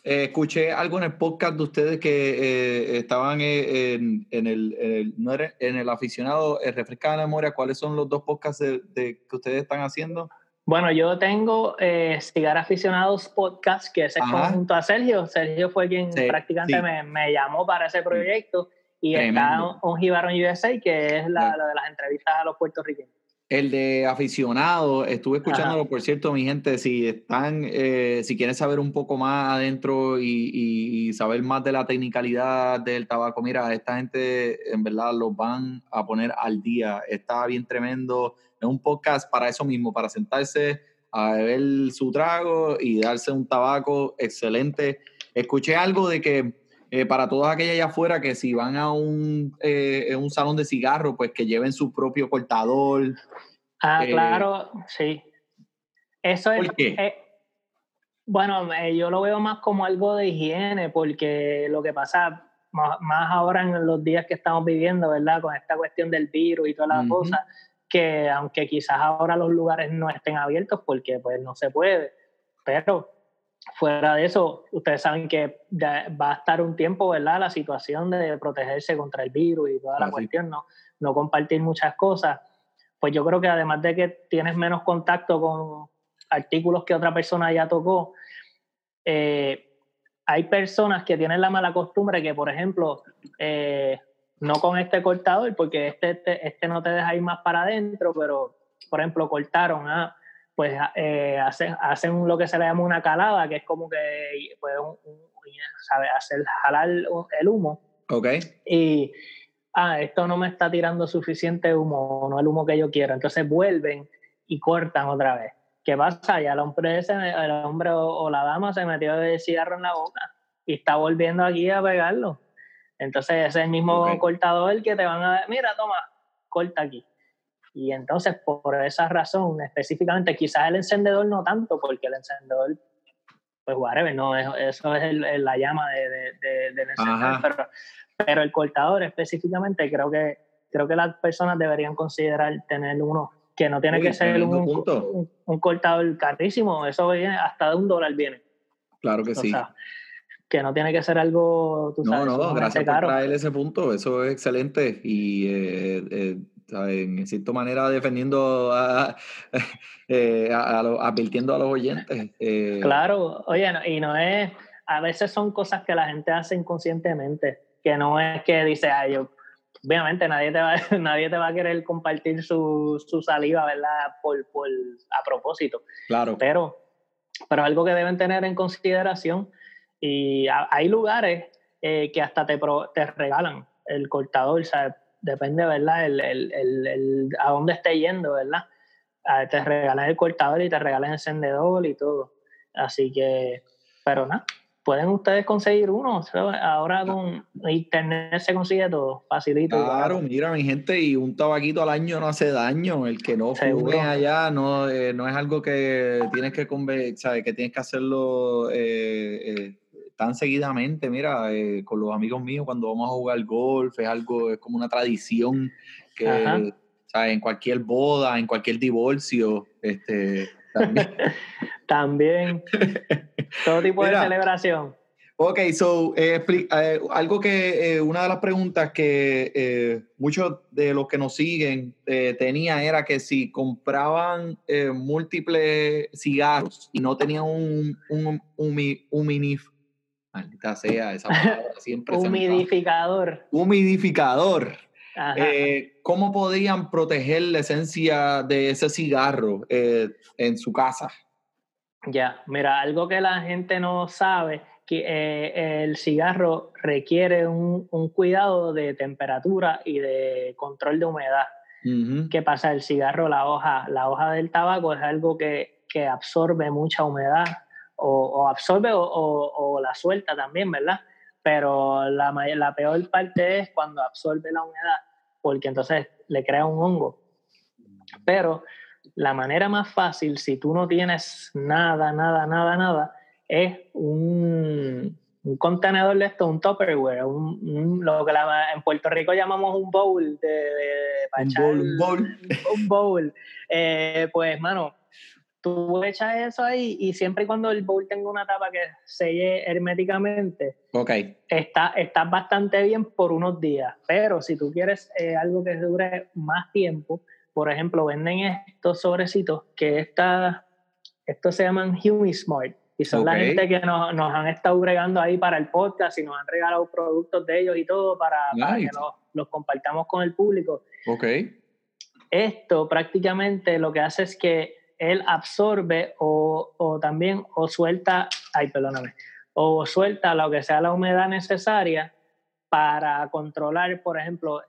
eh, escuché algo en el podcast de ustedes que eh, estaban eh, en, en, el, en, el, no era, en el aficionado, refrescada la memoria, ¿cuáles son los dos podcasts de, de, que ustedes están haciendo? Bueno, yo tengo eh, Cigar Aficionados Podcast, que es junto a Sergio. Sergio fue quien sí, prácticamente sí. Me, me, llamó para ese proyecto. Y Tremendo. está un Jibarón USA, que es la, la de las entrevistas a los puertorriqueños. El de aficionado, estuve escuchándolo, Ajá. por cierto, mi gente, si están, eh, si quieren saber un poco más adentro y, y, y, saber más de la tecnicalidad del tabaco, mira, esta gente en verdad los van a poner al día, está bien tremendo, es un podcast para eso mismo, para sentarse a beber su trago y darse un tabaco excelente. Escuché algo de que eh, para todas aquellas allá afuera que si van a un, eh, un salón de cigarro, pues que lleven su propio cortador. Ah, eh, claro, sí. Eso es. ¿Por qué? Eh, bueno, yo lo veo más como algo de higiene, porque lo que pasa, más, más, ahora en los días que estamos viviendo, ¿verdad? Con esta cuestión del virus y todas las uh -huh. cosas, que aunque quizás ahora los lugares no estén abiertos porque pues no se puede, pero fuera de eso, ustedes saben que va a estar un tiempo, ¿verdad? La situación de protegerse contra el virus y toda la ah, cuestión, ¿no? no compartir muchas cosas. Pues yo creo que además de que tienes menos contacto con artículos que otra persona ya tocó, eh, hay personas que tienen la mala costumbre que, por ejemplo, eh, no con este cortador, porque este, este, este no te deja ir más para adentro, pero, por ejemplo, cortaron, ¿ah? Pues eh, hacen, hacen lo que se le llama una calada, que es como que pues, un, un, ¿sabe? hacer jalar el humo. Ok. Y, ah, esto no me está tirando suficiente humo, no el humo que yo quiero. Entonces vuelven y cortan otra vez. ¿Qué pasa? Ya el hombre, ese, el hombre o, o, la dama se metió el cigarro en la boca y está volviendo aquí a pegarlo. Entonces ese es el mismo Ok. cortador que te van a mira, toma, corta aquí. Y entonces por esa razón específicamente, quizás el encendedor no tanto, porque el encendedor, pues whatever, no, es- eso es el- la llama de, de- de- del encendedor, pero, pero el cortador específicamente creo que, creo que las personas deberían considerar tener uno que no tiene Uy, que ser un, un, un cortador carísimo, eso viene hasta de un dólar viene. Claro que O sí. sea, que no tiene que ser algo, tú No, sabes, no, sumamente gracias por caro. traer ese punto, eso es excelente y eh, eh. En cierta manera defendiendo, a, eh, a- a lo- advirtiendo a los oyentes. eh, Claro, oye, no- y no es, a veces son cosas que la gente hace inconscientemente, que no es que dice, ay, yo, obviamente nadie te va, nadie te va a querer compartir su, su saliva, ¿verdad? Por, por, a propósito, Claro, pero, pero algo que deben tener en consideración y ha- hay lugares eh, que hasta te, pro- te regalan el cortador, sea, depende, ¿verdad? El, el, el, el- a dónde esté yendo, ¿verdad? Ah, te regalan el cortador y te regalan el encendedor y todo. Así que, pero nada, pueden ustedes conseguir uno. Ahora con internet se consigue todo, facilito. Claro, mira, mi gente, y un tabaquito al año no hace daño. El que no fume allá no, eh, no es algo que tienes que sabes, que tienes que hacerlo eh, eh, tan seguidamente. Mira, eh, con los amigos míos cuando vamos a jugar golf es algo, es como una tradición que Ajá. sabes, en cualquier boda, en cualquier divorcio, este también. También, todo tipo Mira. de celebración. Ok, so, eh, eh, algo que eh, una de las preguntas que muchos de los que nos siguen eh, tenía era que si compraban múltiples cigarros y no tenían un, un, humi- huminif- maldita sea esa palabra siempre se. Humidificador. humidificador, Ajá. eh, ¿cómo podían proteger la esencia de ese cigarro eh, en su casa? Ya, mira, algo que la gente no sabe, que eh, el cigarro requiere un, un cuidado de temperatura y de control de humedad. Ujú. ¿Qué pasa? El cigarro, la hoja, la hoja del tabaco es algo que, que absorbe mucha humedad o, o absorbe o, o- o la suelta también, ¿verdad? Pero la, la peor parte es cuando absorbe la humedad, porque entonces le crea un hongo. Pero la manera más fácil, si tú no tienes nada, nada, nada, nada, es un, un contenedor de esto, un Tupperware, un, un- lo que la- en Puerto Rico llamamos un bowl de, de- para Un echar- bowl, un bowl. un bowl. Eh, pues, mano, tú echas eso ahí y siempre y cuando el bowl tenga una tapa que selle herméticamente, Ok, está, está bastante bien por unos días, pero si tú quieres eh, algo que dure más tiempo, por ejemplo, venden estos sobrecitos que esta, estos se llaman HumiSmart y son la Ok. gente que nos, nos han estado bregando ahí para el podcast y nos han regalado productos de ellos y todo para, para Nice. que los, los compartamos con el público. ok. Esto prácticamente lo que hace es que él absorbe o, o también o suelta, ay, perdóname, o suelta lo que sea la humedad necesaria para controlar, por ejemplo,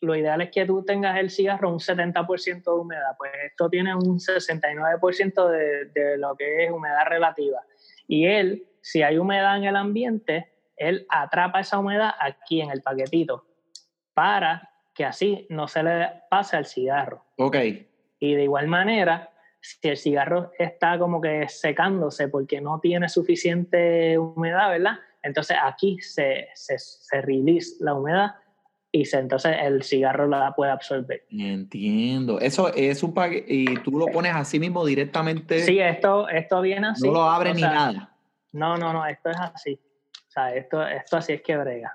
lo ideal es que tú tengas el cigarro un 70% de humedad, pues esto tiene un 69% de, de lo que es humedad relativa. Y él, si hay humedad en el ambiente, él atrapa esa humedad aquí en el paquetito para que así no se le pase al cigarro. Ok, Y de igual manera, si el cigarro está como que secándose porque no tiene suficiente humedad, ¿verdad? Entonces aquí se, se, se release la humedad y se, entonces el cigarro la puede absorber. entiendo. Eso es un paquete y tú lo pones así mismo directamente. Sí, esto, esto viene así. no lo abres o ni sea, nada. No, no, no, esto es así. O sea, esto, esto así es que brega.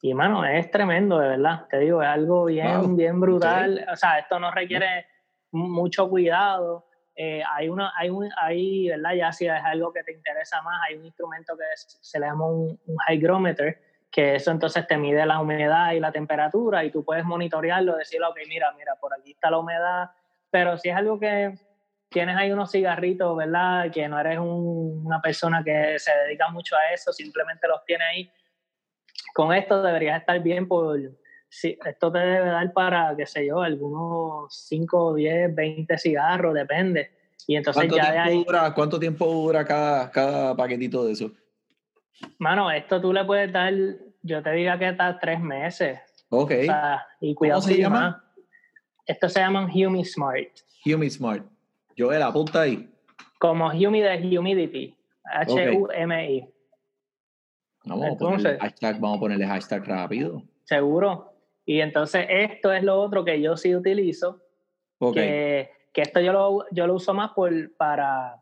Y mano, es tremendo, de verdad. Te digo, es algo bien, Wow. bien brutal. O sea, esto no requiere mucho cuidado. Eh, hay una, hay un, hay, ¿verdad? Ya si es algo que te interesa más, hay un instrumento que es- se le llama un, un hygrometer, que eso entonces te mide la humedad y la temperatura y tú puedes monitorearlo, decirle, ok, mira, mira, por aquí está la humedad. Pero si es algo que tienes ahí unos cigarritos, ¿verdad? Que no eres un- una persona que se dedica mucho a eso, simplemente los tienes ahí. Con esto deberías estar bien por... Sí, esto te debe dar para, qué sé yo, algunos 5, 10, 20 cigarros, depende. Y entonces ¿Cuánto ya de tiempo, ahí, dura, ¿Cuánto tiempo dura cada, cada paquetito de eso? mano, esto tú le puedes dar yo te diría que está tres meses. Ok. O sea, y cuidado se si llama? más. Estos se llaman Humi Smart. Humi Smart. Joel, apunta ahí. Como Humi de Humidity. H-U-M-I. Vamos a, Entonces- ponerle hashtag, vamos a ponerle hashtag rápido. Seguro. Y entonces esto es lo otro que yo sí utilizo. Ok. Que, que esto yo lo, yo lo uso más por, para,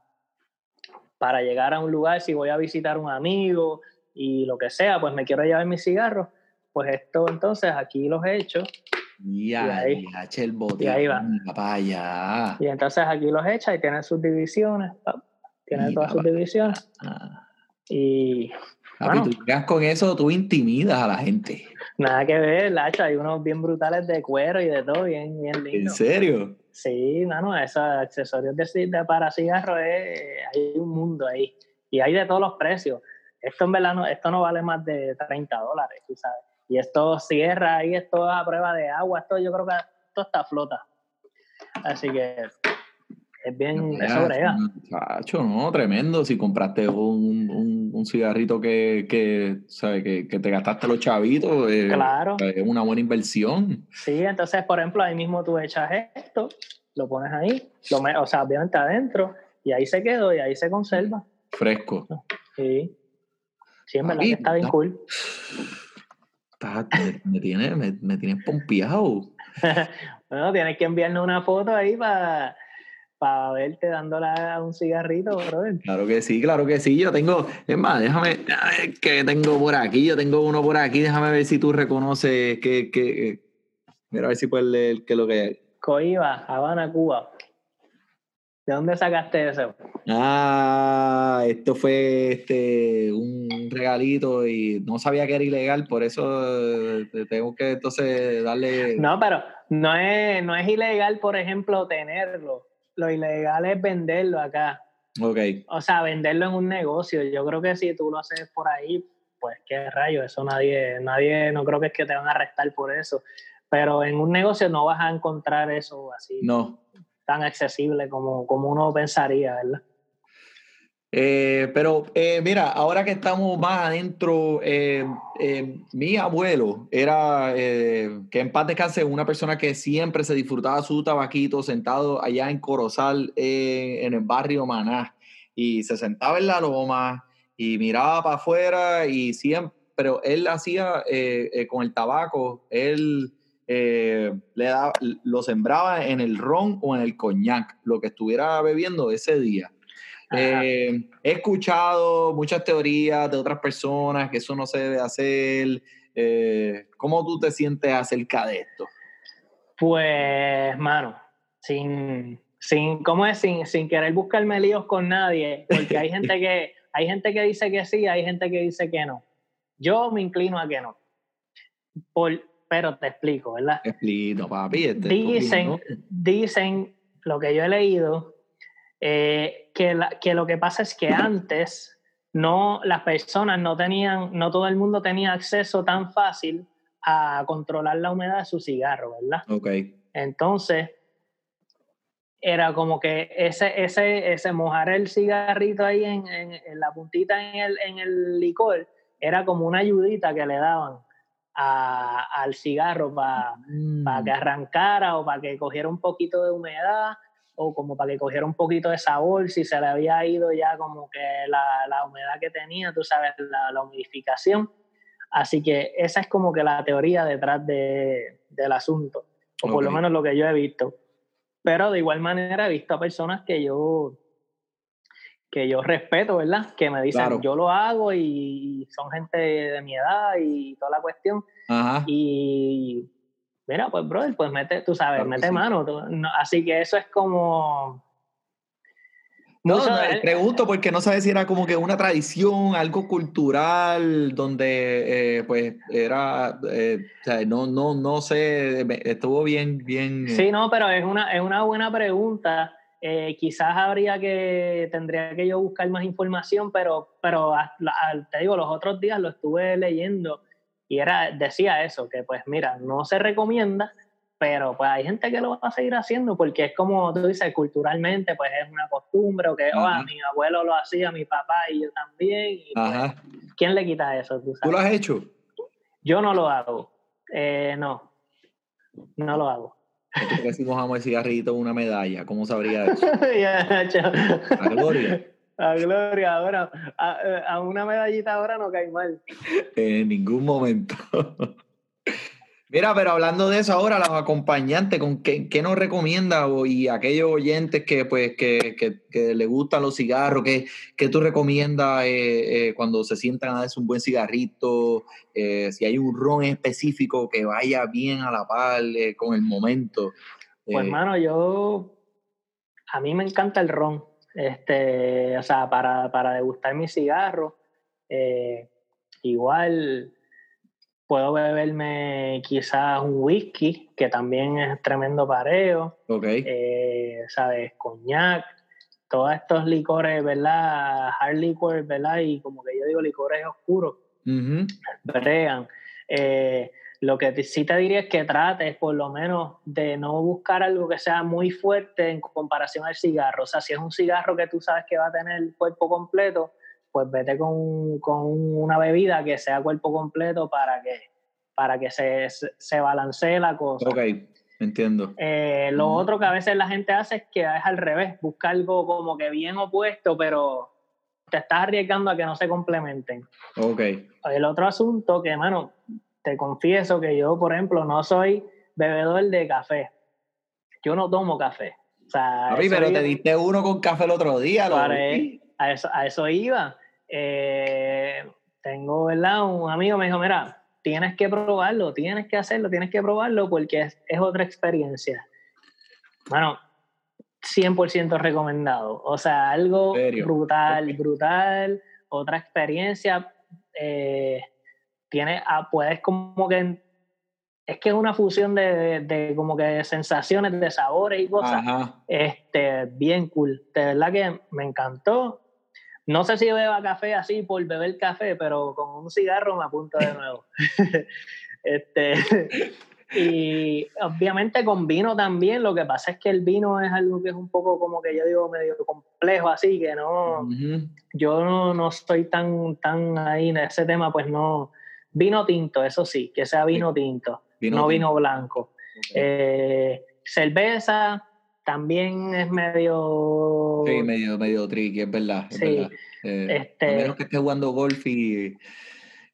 para llegar a un lugar, si voy a visitar un amigo y lo que sea, pues me quiero llevar mis cigarros. Pues esto entonces aquí los he hecho Ya, ahí- ya, el bote. y ahí va. Y entonces aquí los echa y tienen sus divisiones. Tienen todas sus divisiones. Ah. Y Papi, Bueno. tú llegas con eso, tú intimidas a la gente. nada que ver, Lacho, hay unos bien brutales de cuero y de todo, bien, bien ¿En lindos. serio? Sí, mano, esos accesorios de, para cigarros, eh, hay un mundo ahí. Y hay de todos los precios. Esto en verdad no, esto no vale más de 30 dólares, tú sabes. Y esto cierra ahí, esto es a prueba de agua, esto yo creo que esto está flota. Así que es bien, eso brega. Chacho, no, tremendo. Si compraste un, un, un cigarrito que, que, ¿sabes? Que, que te gastaste los chavitos, eh, Claro. es una buena inversión. Sí, entonces, por ejemplo, ahí mismo tú echas esto, lo pones ahí, lo me- o sea, obviamente adentro, y ahí se quedó y ahí se conserva. Fresco. Sí. Sí, en verdad que está bien no. cool. Está- me, tienes me, me tienes pompeado. Bueno, tienes que enviarnos una foto ahí para verte dándole a un cigarrito, brother. Claro que sí, claro que sí. Yo tengo, es más, déjame, a ver qué tengo por aquí. Yo tengo uno por aquí. Déjame ver si tú reconoces que, que mira a ver si puedes leer qué es lo que hay. Coiba, Habana, Cuba. ¿De dónde sacaste eso? Ah, esto fue este un regalito y no sabía que era ilegal, por eso eh, tengo que entonces darle. No, pero no es, no es ilegal, por ejemplo, tenerlo. Lo ilegal es venderlo acá. Ok, O sea, venderlo en un negocio. Yo creo que si tú lo haces por ahí, pues qué rayo, eso nadie, nadie, no creo que es que te van a arrestar por eso. Pero en un negocio no vas a encontrar eso así no. tan accesible como, como uno pensaría, ¿verdad? Eh, pero eh, mira, ahora que estamos más adentro, eh, eh, mi abuelo era, eh, que en paz descanse, una persona que siempre se disfrutaba su tabaquito sentado allá en Corozal, en el barrio Maná, y se sentaba en la loma y miraba para afuera y siempre, pero él hacía con el tabaco, él le daba, lo sembraba en el ron o en el coñac, lo que estuviera bebiendo ese día. Eh, he escuchado muchas teorías de otras personas que eso no se debe hacer. Eh, ¿Cómo tú te sientes acerca de esto? Pues, mano, sin, sin, ¿cómo es? Sin, sin querer buscarme líos con nadie, porque hay gente que, hay gente que dice que sí, hay gente que dice que no. Yo me inclino a que no. Por, pero te explico, ¿verdad? Explico, papi. Dicen, ¿no? dicen lo que yo he leído, eh, que, la- que lo que pasa es que antes no, las personas no tenían, no todo el mundo tenía acceso tan fácil a controlar la humedad de su cigarro, ¿verdad? Ok. Entonces, era como que ese, ese, ese mojar el cigarrito ahí en, en- en la puntita en el, en el licor, era como una ayudita que le daban a- al cigarro para para que arrancara o para que cogiera un poquito de humedad o como para que cogiera un poquito de sabor si se le había ido ya como que la, la humedad que tenía, tú sabes, la, la humidificación. Así que esa es como que la teoría detrás de, del asunto, o por lo menos lo que yo he visto. Pero de igual manera he visto a personas que yo que yo respeto, ¿verdad? Que me dicen, Claro. yo lo hago y son gente de mi edad y toda la cuestión. Ajá. Y mira, pues, brother, pues mete, tú sabes, Claro mete sí. mano. tú- no, así que eso es como. No, no, de- pregunto porque no sabes si era como que una tradición, algo cultural, donde eh, pues era, eh, o sea, no, no, no sé, estuvo bien, bien. Sí, no, pero es una, es una buena pregunta. Eh, quizás habría que, tendría que yo buscar más información, pero, pero a- a- te digo, los otros días lo estuve leyendo y era, decía eso, que pues mira, no se recomienda, pero pues hay gente que lo va a seguir haciendo porque es como tú dices, culturalmente pues es una costumbre o que oh, mi abuelo lo hacía, mi papá y yo también. Y, pues. ¿Quién le quita eso? ¿Tú ¿Tú lo has hecho? Yo no lo hago. Eh, no, no lo hago. ¿Tú crees si mojamos el cigarrito una medalla? ¿Cómo sabría eso? Ya, chao. A gloria. A Gloria, ahora, a, a una medallita ahora no cae mal. En ningún momento. Mira, pero hablando de eso ahora, los acompañantes, ¿con qué, qué nos recomienda? Y aquellos oyentes que pues que, que, que les gustan los cigarros, ¿qué, qué tú recomiendas eh, eh, cuando se sientan a darse un buen cigarrito? Eh, si hay un ron específico que vaya bien a la par eh, con el momento. Pues, Eh, hermano, yo. A mí me encanta el ron. Este, o sea, para, para degustar mi cigarro. eh, igual puedo beberme quizás un whisky, que también es tremendo pareo. ok. eh, ¿sabes? Coñac. Todos estos licores, ¿verdad? Hard liquor, ¿verdad? Y como que yo digo, licores oscuros bregan. Eh, lo que sí te diría es que trates por lo menos de no buscar algo que sea muy fuerte en comparación al cigarro. O sea, si es un cigarro que tú sabes que va a tener el cuerpo completo, pues vete con, con una bebida que sea cuerpo completo para que, para que se, se- balancee la cosa. Ok, entiendo. Eh, lo Ujú. otro que a veces la gente hace es que es al revés, busca algo como que bien opuesto, pero te estás arriesgando a que no se complementen. Ok. El otro asunto que, mano, te confieso que yo, por ejemplo, no soy bebedor de café. Yo no tomo café. O sea, Papi, pero iba- te diste uno con café el otro día. lo a, eso, a eso iba. Eh, tengo, ¿verdad? Un amigo me dijo, mira, tienes que probarlo, tienes que hacerlo, tienes que probarlo porque es, es otra experiencia. Bueno, 100% recomendado. O sea, algo brutal, brutal, otra experiencia. Eh, tiene, ah, puedes como que... Es que es una fusión de, de- de como que de sensaciones, de sabores y cosas Ajá. este, bien cool. De verdad que me encantó. No sé si beba café así por beber café, pero con un cigarro me apunto de nuevo. este, y obviamente con vino también. Lo que pasa es que el vino es algo que es un poco como que yo digo medio complejo, así que no, Ujú. yo no, no estoy tan, tan ahí en ese tema, pues no. Vino tinto, eso sí, que sea vino tinto, Vino no tinto. vino blanco. Eh, cerveza también es medio. Sí, medio, medio tricky, es verdad. Es Sí, verdad. Eh, este- A menos que estés jugando golf y.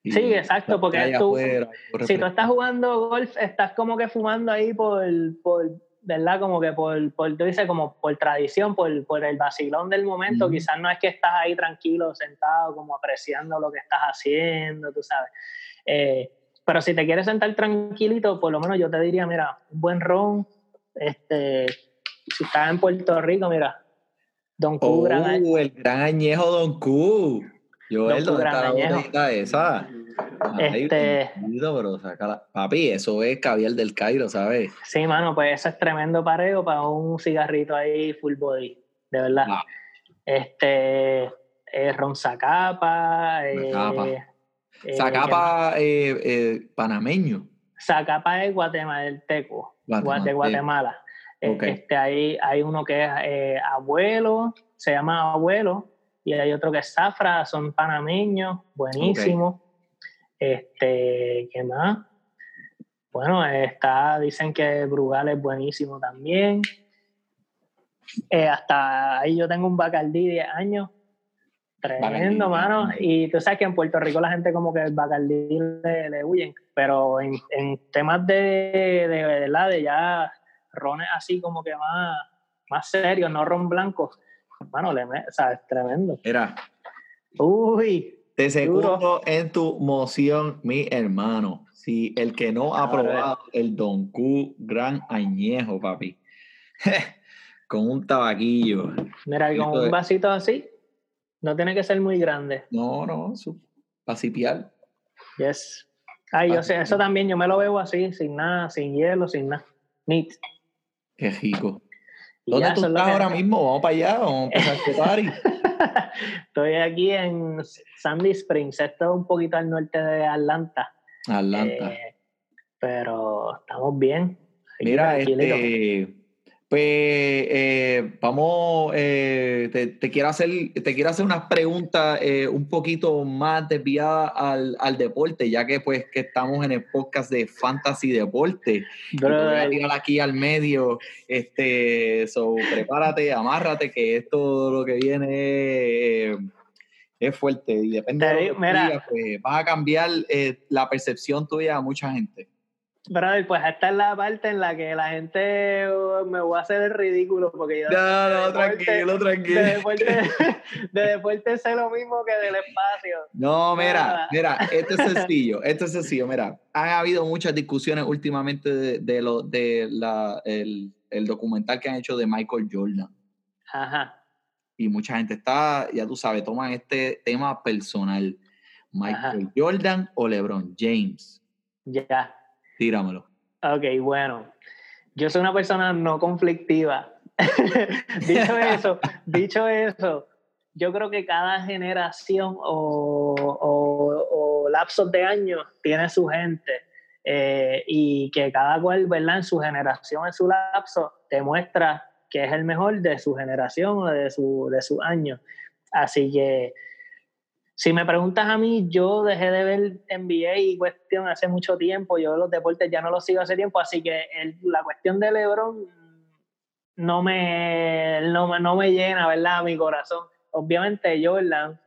y Sí, exacto, porque tú- afuera, si tú estás jugando golf, estás como que fumando ahí por, por ¿verdad? Como que por, por, tú dices, como por tradición, por, por el vacilón del momento. Quizás no es que estás ahí tranquilo, sentado, como apreciando lo que estás haciendo, tú sabes. Eh, pero si te quieres sentar tranquilito, por lo menos yo te diría, mira, un buen ron, este, si estás en Puerto Rico, mira, Don Q, Oh, gran el gran añejo Don Q. Joel, Don Q, ¿dónde está gran añejo. botellita esa? Ay, Este- sácala. Papi, eso es caviar del Cairo, ¿sabes? Sí, mano, pues eso es tremendo pareo para un cigarrito ahí full body, de verdad. Wow. Este, eh, ron Zacapa, eh, Zacapa. eh. Zacapa eh, eh, panameño. Zacapa es guatemalteco, gua- de. Guatemala. Este, ahí hay uno que es eh, abuelo, se llama abuelo, y hay otro que es zafra, son panameños, buenísimo. Este, ¿qué más? Bueno, está, dicen que Brugal es buenísimo también. Eh, hasta ahí yo tengo un Bacardí 10 años. Tremendo, mano. Y tú sabes que en Puerto Rico la gente como que el Bacardí le, le huyen. Pero en, en temas de, de verdad, de ya rones así como que más, más serios, no ron blancos, mano, le o sea, es tremendo. Mira, Uy, te Duro. en tu moción, mi hermano. Si el que no ha probado el Don Q gran añejo, papi. Con un tabaquillo. mira, y con un vasito así, no tiene que ser muy grande. No, no, su pacipial. Yes. Ay, yo sé, eso también yo me lo bebo así, sin nada, sin hielo, sin nada. Neat. Qué rico. ¿Dónde ya, tú estás que- ahora mismo? Vamos para allá, vamos a empezar este party. Estoy aquí en Sandy Springs, esto es un poquito al norte de Atlanta. Atlanta. Eh, pero estamos bien. Mira, este, Pues eh, vamos, eh, te, quiero hacer, te quiero hacer unas preguntas eh, un poquito más desviadas al, al, deporte, ya que pues que estamos en el podcast de Fantasy Deporte. Voy a tirar aquí al medio, este, so, prepárate, amárrate, que esto lo que viene es fuerte y depende de lo que pues, vas a cambiar la percepción tuya a mucha gente. Brother, pues esta es la parte en la que la gente uh, me voy a hacer el ridículo porque yo. No, no, tranquilo, tranquilo. De deporte, de deporte sé lo mismo que del espacio. No, mira, mira, esto es sencillo, esto es sencillo, mira. Ha habido muchas discusiones últimamente de, de lo, de la, el, el documental que han hecho de Michael Jordan. Ajá. Y mucha gente está, ya tú sabes, toman este tema personal. Michael Jordan o LeBron James. Ya. Tíramelo. Ok, bueno. Yo soy una persona no conflictiva. dicho eso, dicho eso, yo creo que cada generación o, o, lapsos de años tiene su gente eh, y que cada cual, ¿verdad? En su generación, en su lapso, demuestra que es el mejor de su generación o de su, de su año. Así que si me preguntas a mí, yo dejé de ver NBA y cuestión hace mucho tiempo, yo los deportes ya no los sigo hace tiempo, así que la cuestión de LeBron no me, no, no me llena, ¿verdad? Mi corazón. Obviamente Jordan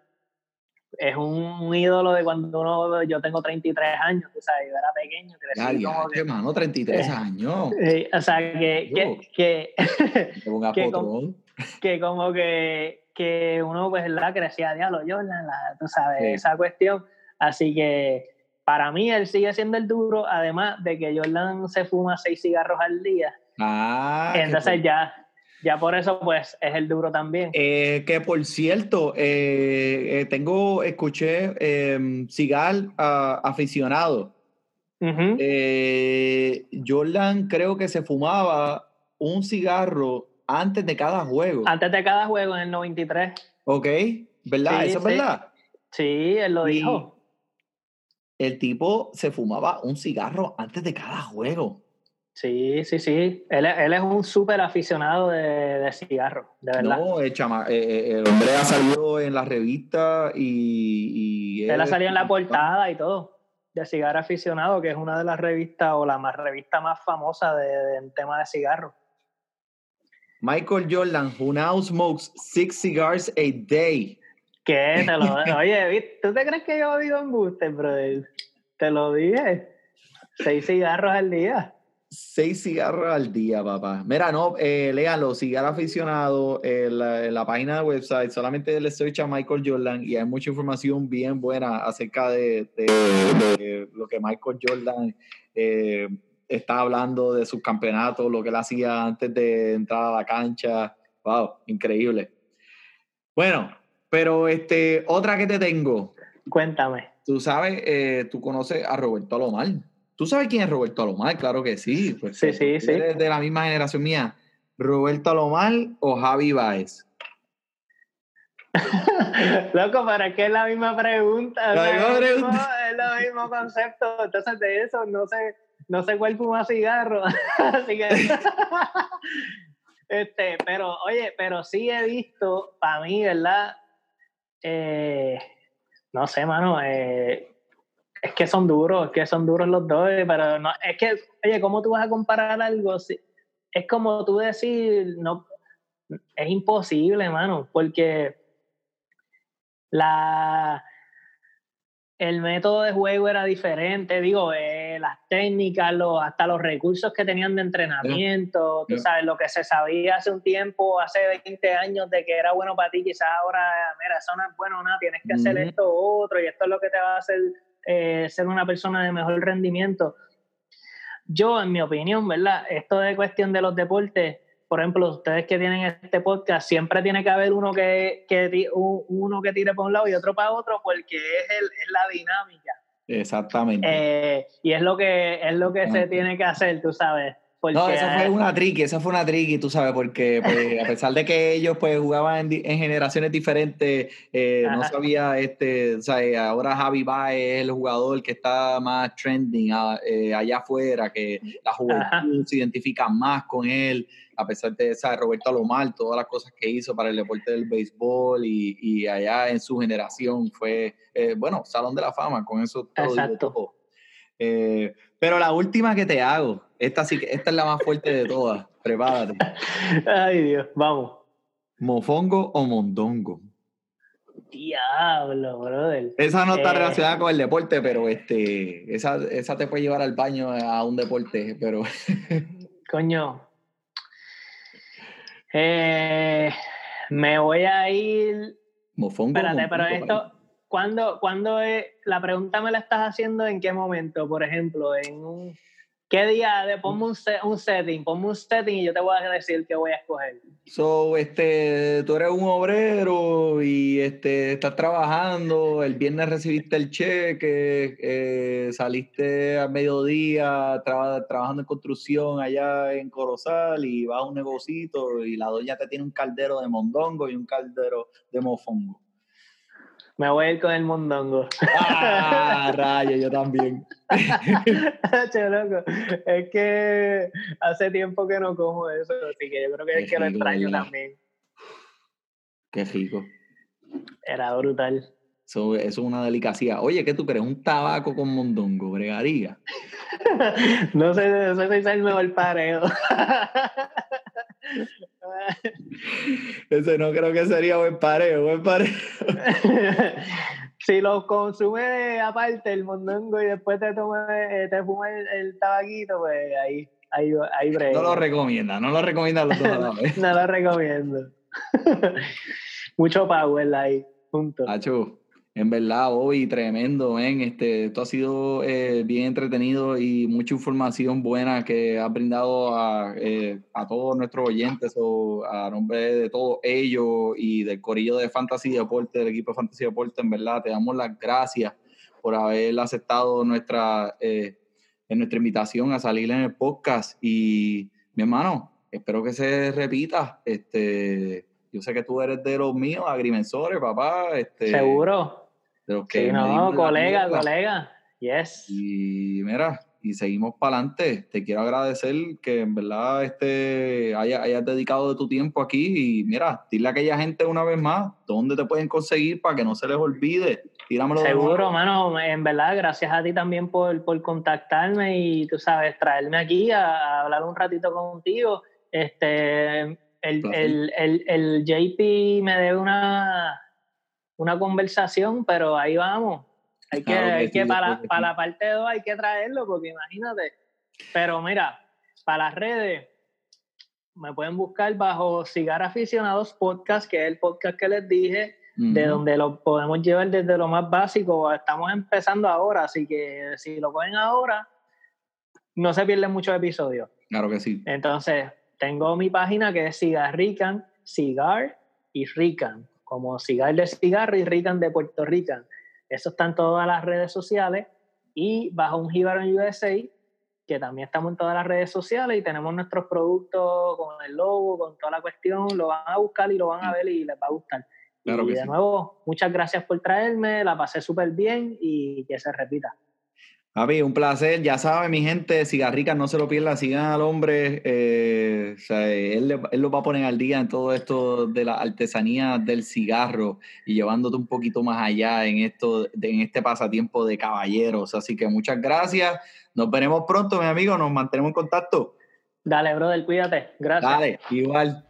es un, ídolo de cuando uno, yo tengo 33 años, tú sabes, yo era pequeño, crecí ya, como que, mano, 33 años. o sea, que, que, que, que, como, que como que que uno pues la crecía diablo Jordan, la, tú sabes, esa cuestión. Así que para mí él sigue siendo el duro, además de que Jordan se fuma seis cigarros al día. Ah, Entonces ya, ya por eso pues es el duro también. Eh, que por cierto, eh, eh, tengo, escuché em, cigar uh, aficionado. Jordan creo que se fumaba un cigarro antes de cada juego. Antes de cada juego en el 93. Ok, ¿verdad? ¿Eso es verdad? Sí, él lo dijo. El tipo se fumaba un cigarro antes de cada juego. Sí, sí, sí. Él, él es un súper aficionado de, de cigarros, de verdad. No, el, chama, eh, eh, el, hombre ha salido en la revista y... él, ha salido en la portada y todo, de Cigarro Aficionado, que es una de las revistas o la más revista más famosa de, de tema de cigarros. Michael Jordan, who now smokes six cigars a day. ¿Qué? Te lo, oye, ¿tú te crees que yo digo embuste, brother? Te lo dije. Seis cigarros al día. Seis cigarros al día, papá. Mira, no, eh, léanlo, cigarro aficionado, en la, página de website, solamente le search a Michael Jordan y hay mucha información bien buena acerca de, lo que Michael Jordan eh, está hablando de sus campeonatos, lo que él hacía antes de entrar a la cancha. Wow, increíble. Bueno, pero este, otra que te tengo. Cuéntame. Tú sabes, eh, tú conoces a Roberto Alomar. ¿Tú sabes quién es Roberto Alomar? Claro que sí. Pues, sí, sí, sí. Eres de la misma generación mía. ¿Roberto Alomar o Javi Baez? Loco, ¿para qué es la misma pregunta? La misma pregunta. Es el mismo concepto. Entonces, de eso no sé no sé cuál fuma cigarro, así que... este, pero, oye, pero sí he visto, para mí, ¿verdad? Eh, no sé, mano, eh, es que son duros, es que son duros los dos, pero no, es que, oye, ¿cómo tú vas a comparar algo? Es como tú decir, no, es imposible, mano, porque la el método de juego era diferente, digo, eh, las técnicas, hasta los recursos que tenían de entrenamiento, tú sabes, lo que se sabía hace un tiempo, hace 20 años de que era bueno para ti, quizás ahora, mira, eso no es bueno, nada, tienes que hacer esto u otro y esto es lo que te va a hacer eh, ser una persona de mejor rendimiento. Yo, en mi opinión, ¿verdad? Esto de cuestión de los deportes, por ejemplo, ustedes que tienen este podcast, siempre tiene que haber uno que, que uno que tire para un lado y otro para otro, porque es, el, es la dinámica. Exactamente. Eh, y es lo que, es lo que se tiene que hacer, tú sabes. No, esa fue una tricky, esa fue una tricky, tú sabes, porque pues, a pesar de que ellos pues jugaban en, generaciones diferentes, eh, no sabía, este, o sea, ahora Javi Baez es el jugador que está más trending ah, eh, allá afuera, que la juventud se identifica más con él, a pesar de esa Roberto Alomar, todas las cosas que hizo para el deporte del béisbol y, y allá en su generación fue, eh, bueno, Salón de la Fama, con eso todo. Exacto. pero la última que te hago, esta sí que esta es la más fuerte de todas. Prepárate. Ay, Dios, vamos. ¿Mofongo o mondongo? Diablo, brother. Esa no está eh. relacionada con el deporte, pero este, esa, esa te puede llevar al baño a un deporte, pero. Coño. Eh, me voy a ir. Mofongo. Espérate, pero esto, ¿cuándo, cuándo es, la pregunta me la estás haciendo en qué momento? Por ejemplo, en un ¿Qué día? De, ponme un, un, setting, ponme un setting y yo te voy a decir qué voy a escoger. So, este, tú eres un obrero y este, estás trabajando, el viernes recibiste el cheque, eh, saliste a mediodía trabajando en construcción allá en Corozal y vas a un negocito y la doña te tiene un caldero de mondongo y un caldero de mofongo. Me voy a ir con el mondongo. Ah, rayo, yo también. che, loco. Es que hace tiempo que no como eso, así que yo creo que es que lo extraño también. Qué rico. Era brutal. Eso, es una delicacia. Oye, ¿qué tú crees? ¿Un tabaco con mondongo bregaría? no sé, no sé si es el mejor pareo. Ese no creo que sería buen pareo, buen pareo. si lo consume aparte el mondongo y después te toma, eh, te fuma el, tabaquito, pues ahí, ahí, ahí No lo recomienda, no lo recomienda los dos no lo recomiendo. Mucho power ahí, punto. En verdad, hoy tremendo, ven. Este, esto ha sido eh, bien entretenido y mucha información buena que ha brindado a, eh, a todos nuestros oyentes o a nombre de todos ellos y del corillo de Fantasy Deporte, del equipo de Fantasy Deporte. En verdad, te damos las gracias por haber aceptado nuestra, eh, en nuestra invitación a salir en el podcast. Y mi hermano, espero que se repita. Este, yo sé que tú eres de los míos, agrimensores, papá. Este, Seguro sí, no, colega, colega. Yes. Y mira, y seguimos para adelante. Te quiero agradecer que en verdad este, hayas, dedicado de tu tiempo aquí y mira, dile a aquella gente una vez más dónde te pueden conseguir para que no se les olvide. Tíramelo Seguro, mano, en verdad, gracias a ti también por, por contactarme y tú sabes, traerme aquí a, hablar un ratito contigo. Este, el, el, el, el JP me debe una una conversación, pero ahí vamos. Hay que, hay que para, para la parte 2 hay que traerlo, porque imagínate. Pero mira, para las redes, me pueden buscar bajo Cigar Aficionados Podcast, que es el podcast que les dije, de donde lo podemos llevar desde lo más básico. Estamos empezando ahora, así que si lo pueden ahora, no se pierden muchos episodios. Claro que sí. Entonces, tengo mi página que es Cigar Rican, Cigar y Rican como Cigar de Cigarro y Rican de Puerto Rican. Eso está en todas las redes sociales y bajo un en USA, que también estamos en todas las redes sociales y tenemos nuestros productos con el logo, con toda la cuestión, lo van a buscar y lo van a ver y les va a gustar. y de nuevo, muchas gracias por traerme, la pasé súper bien y que se repita. Papi, un placer. Ya saben, mi gente, Cigarricas, no se lo pierdan, sigan al hombre. Eh, él, él, lo va a poner al día en todo esto de la artesanía del cigarro y llevándote un poquito más allá en, esto, en este pasatiempo de caballeros. Así que muchas gracias. Nos veremos pronto, mi amigo. Nos mantenemos en contacto. Dale, brother, cuídate. Gracias. Dale, igual.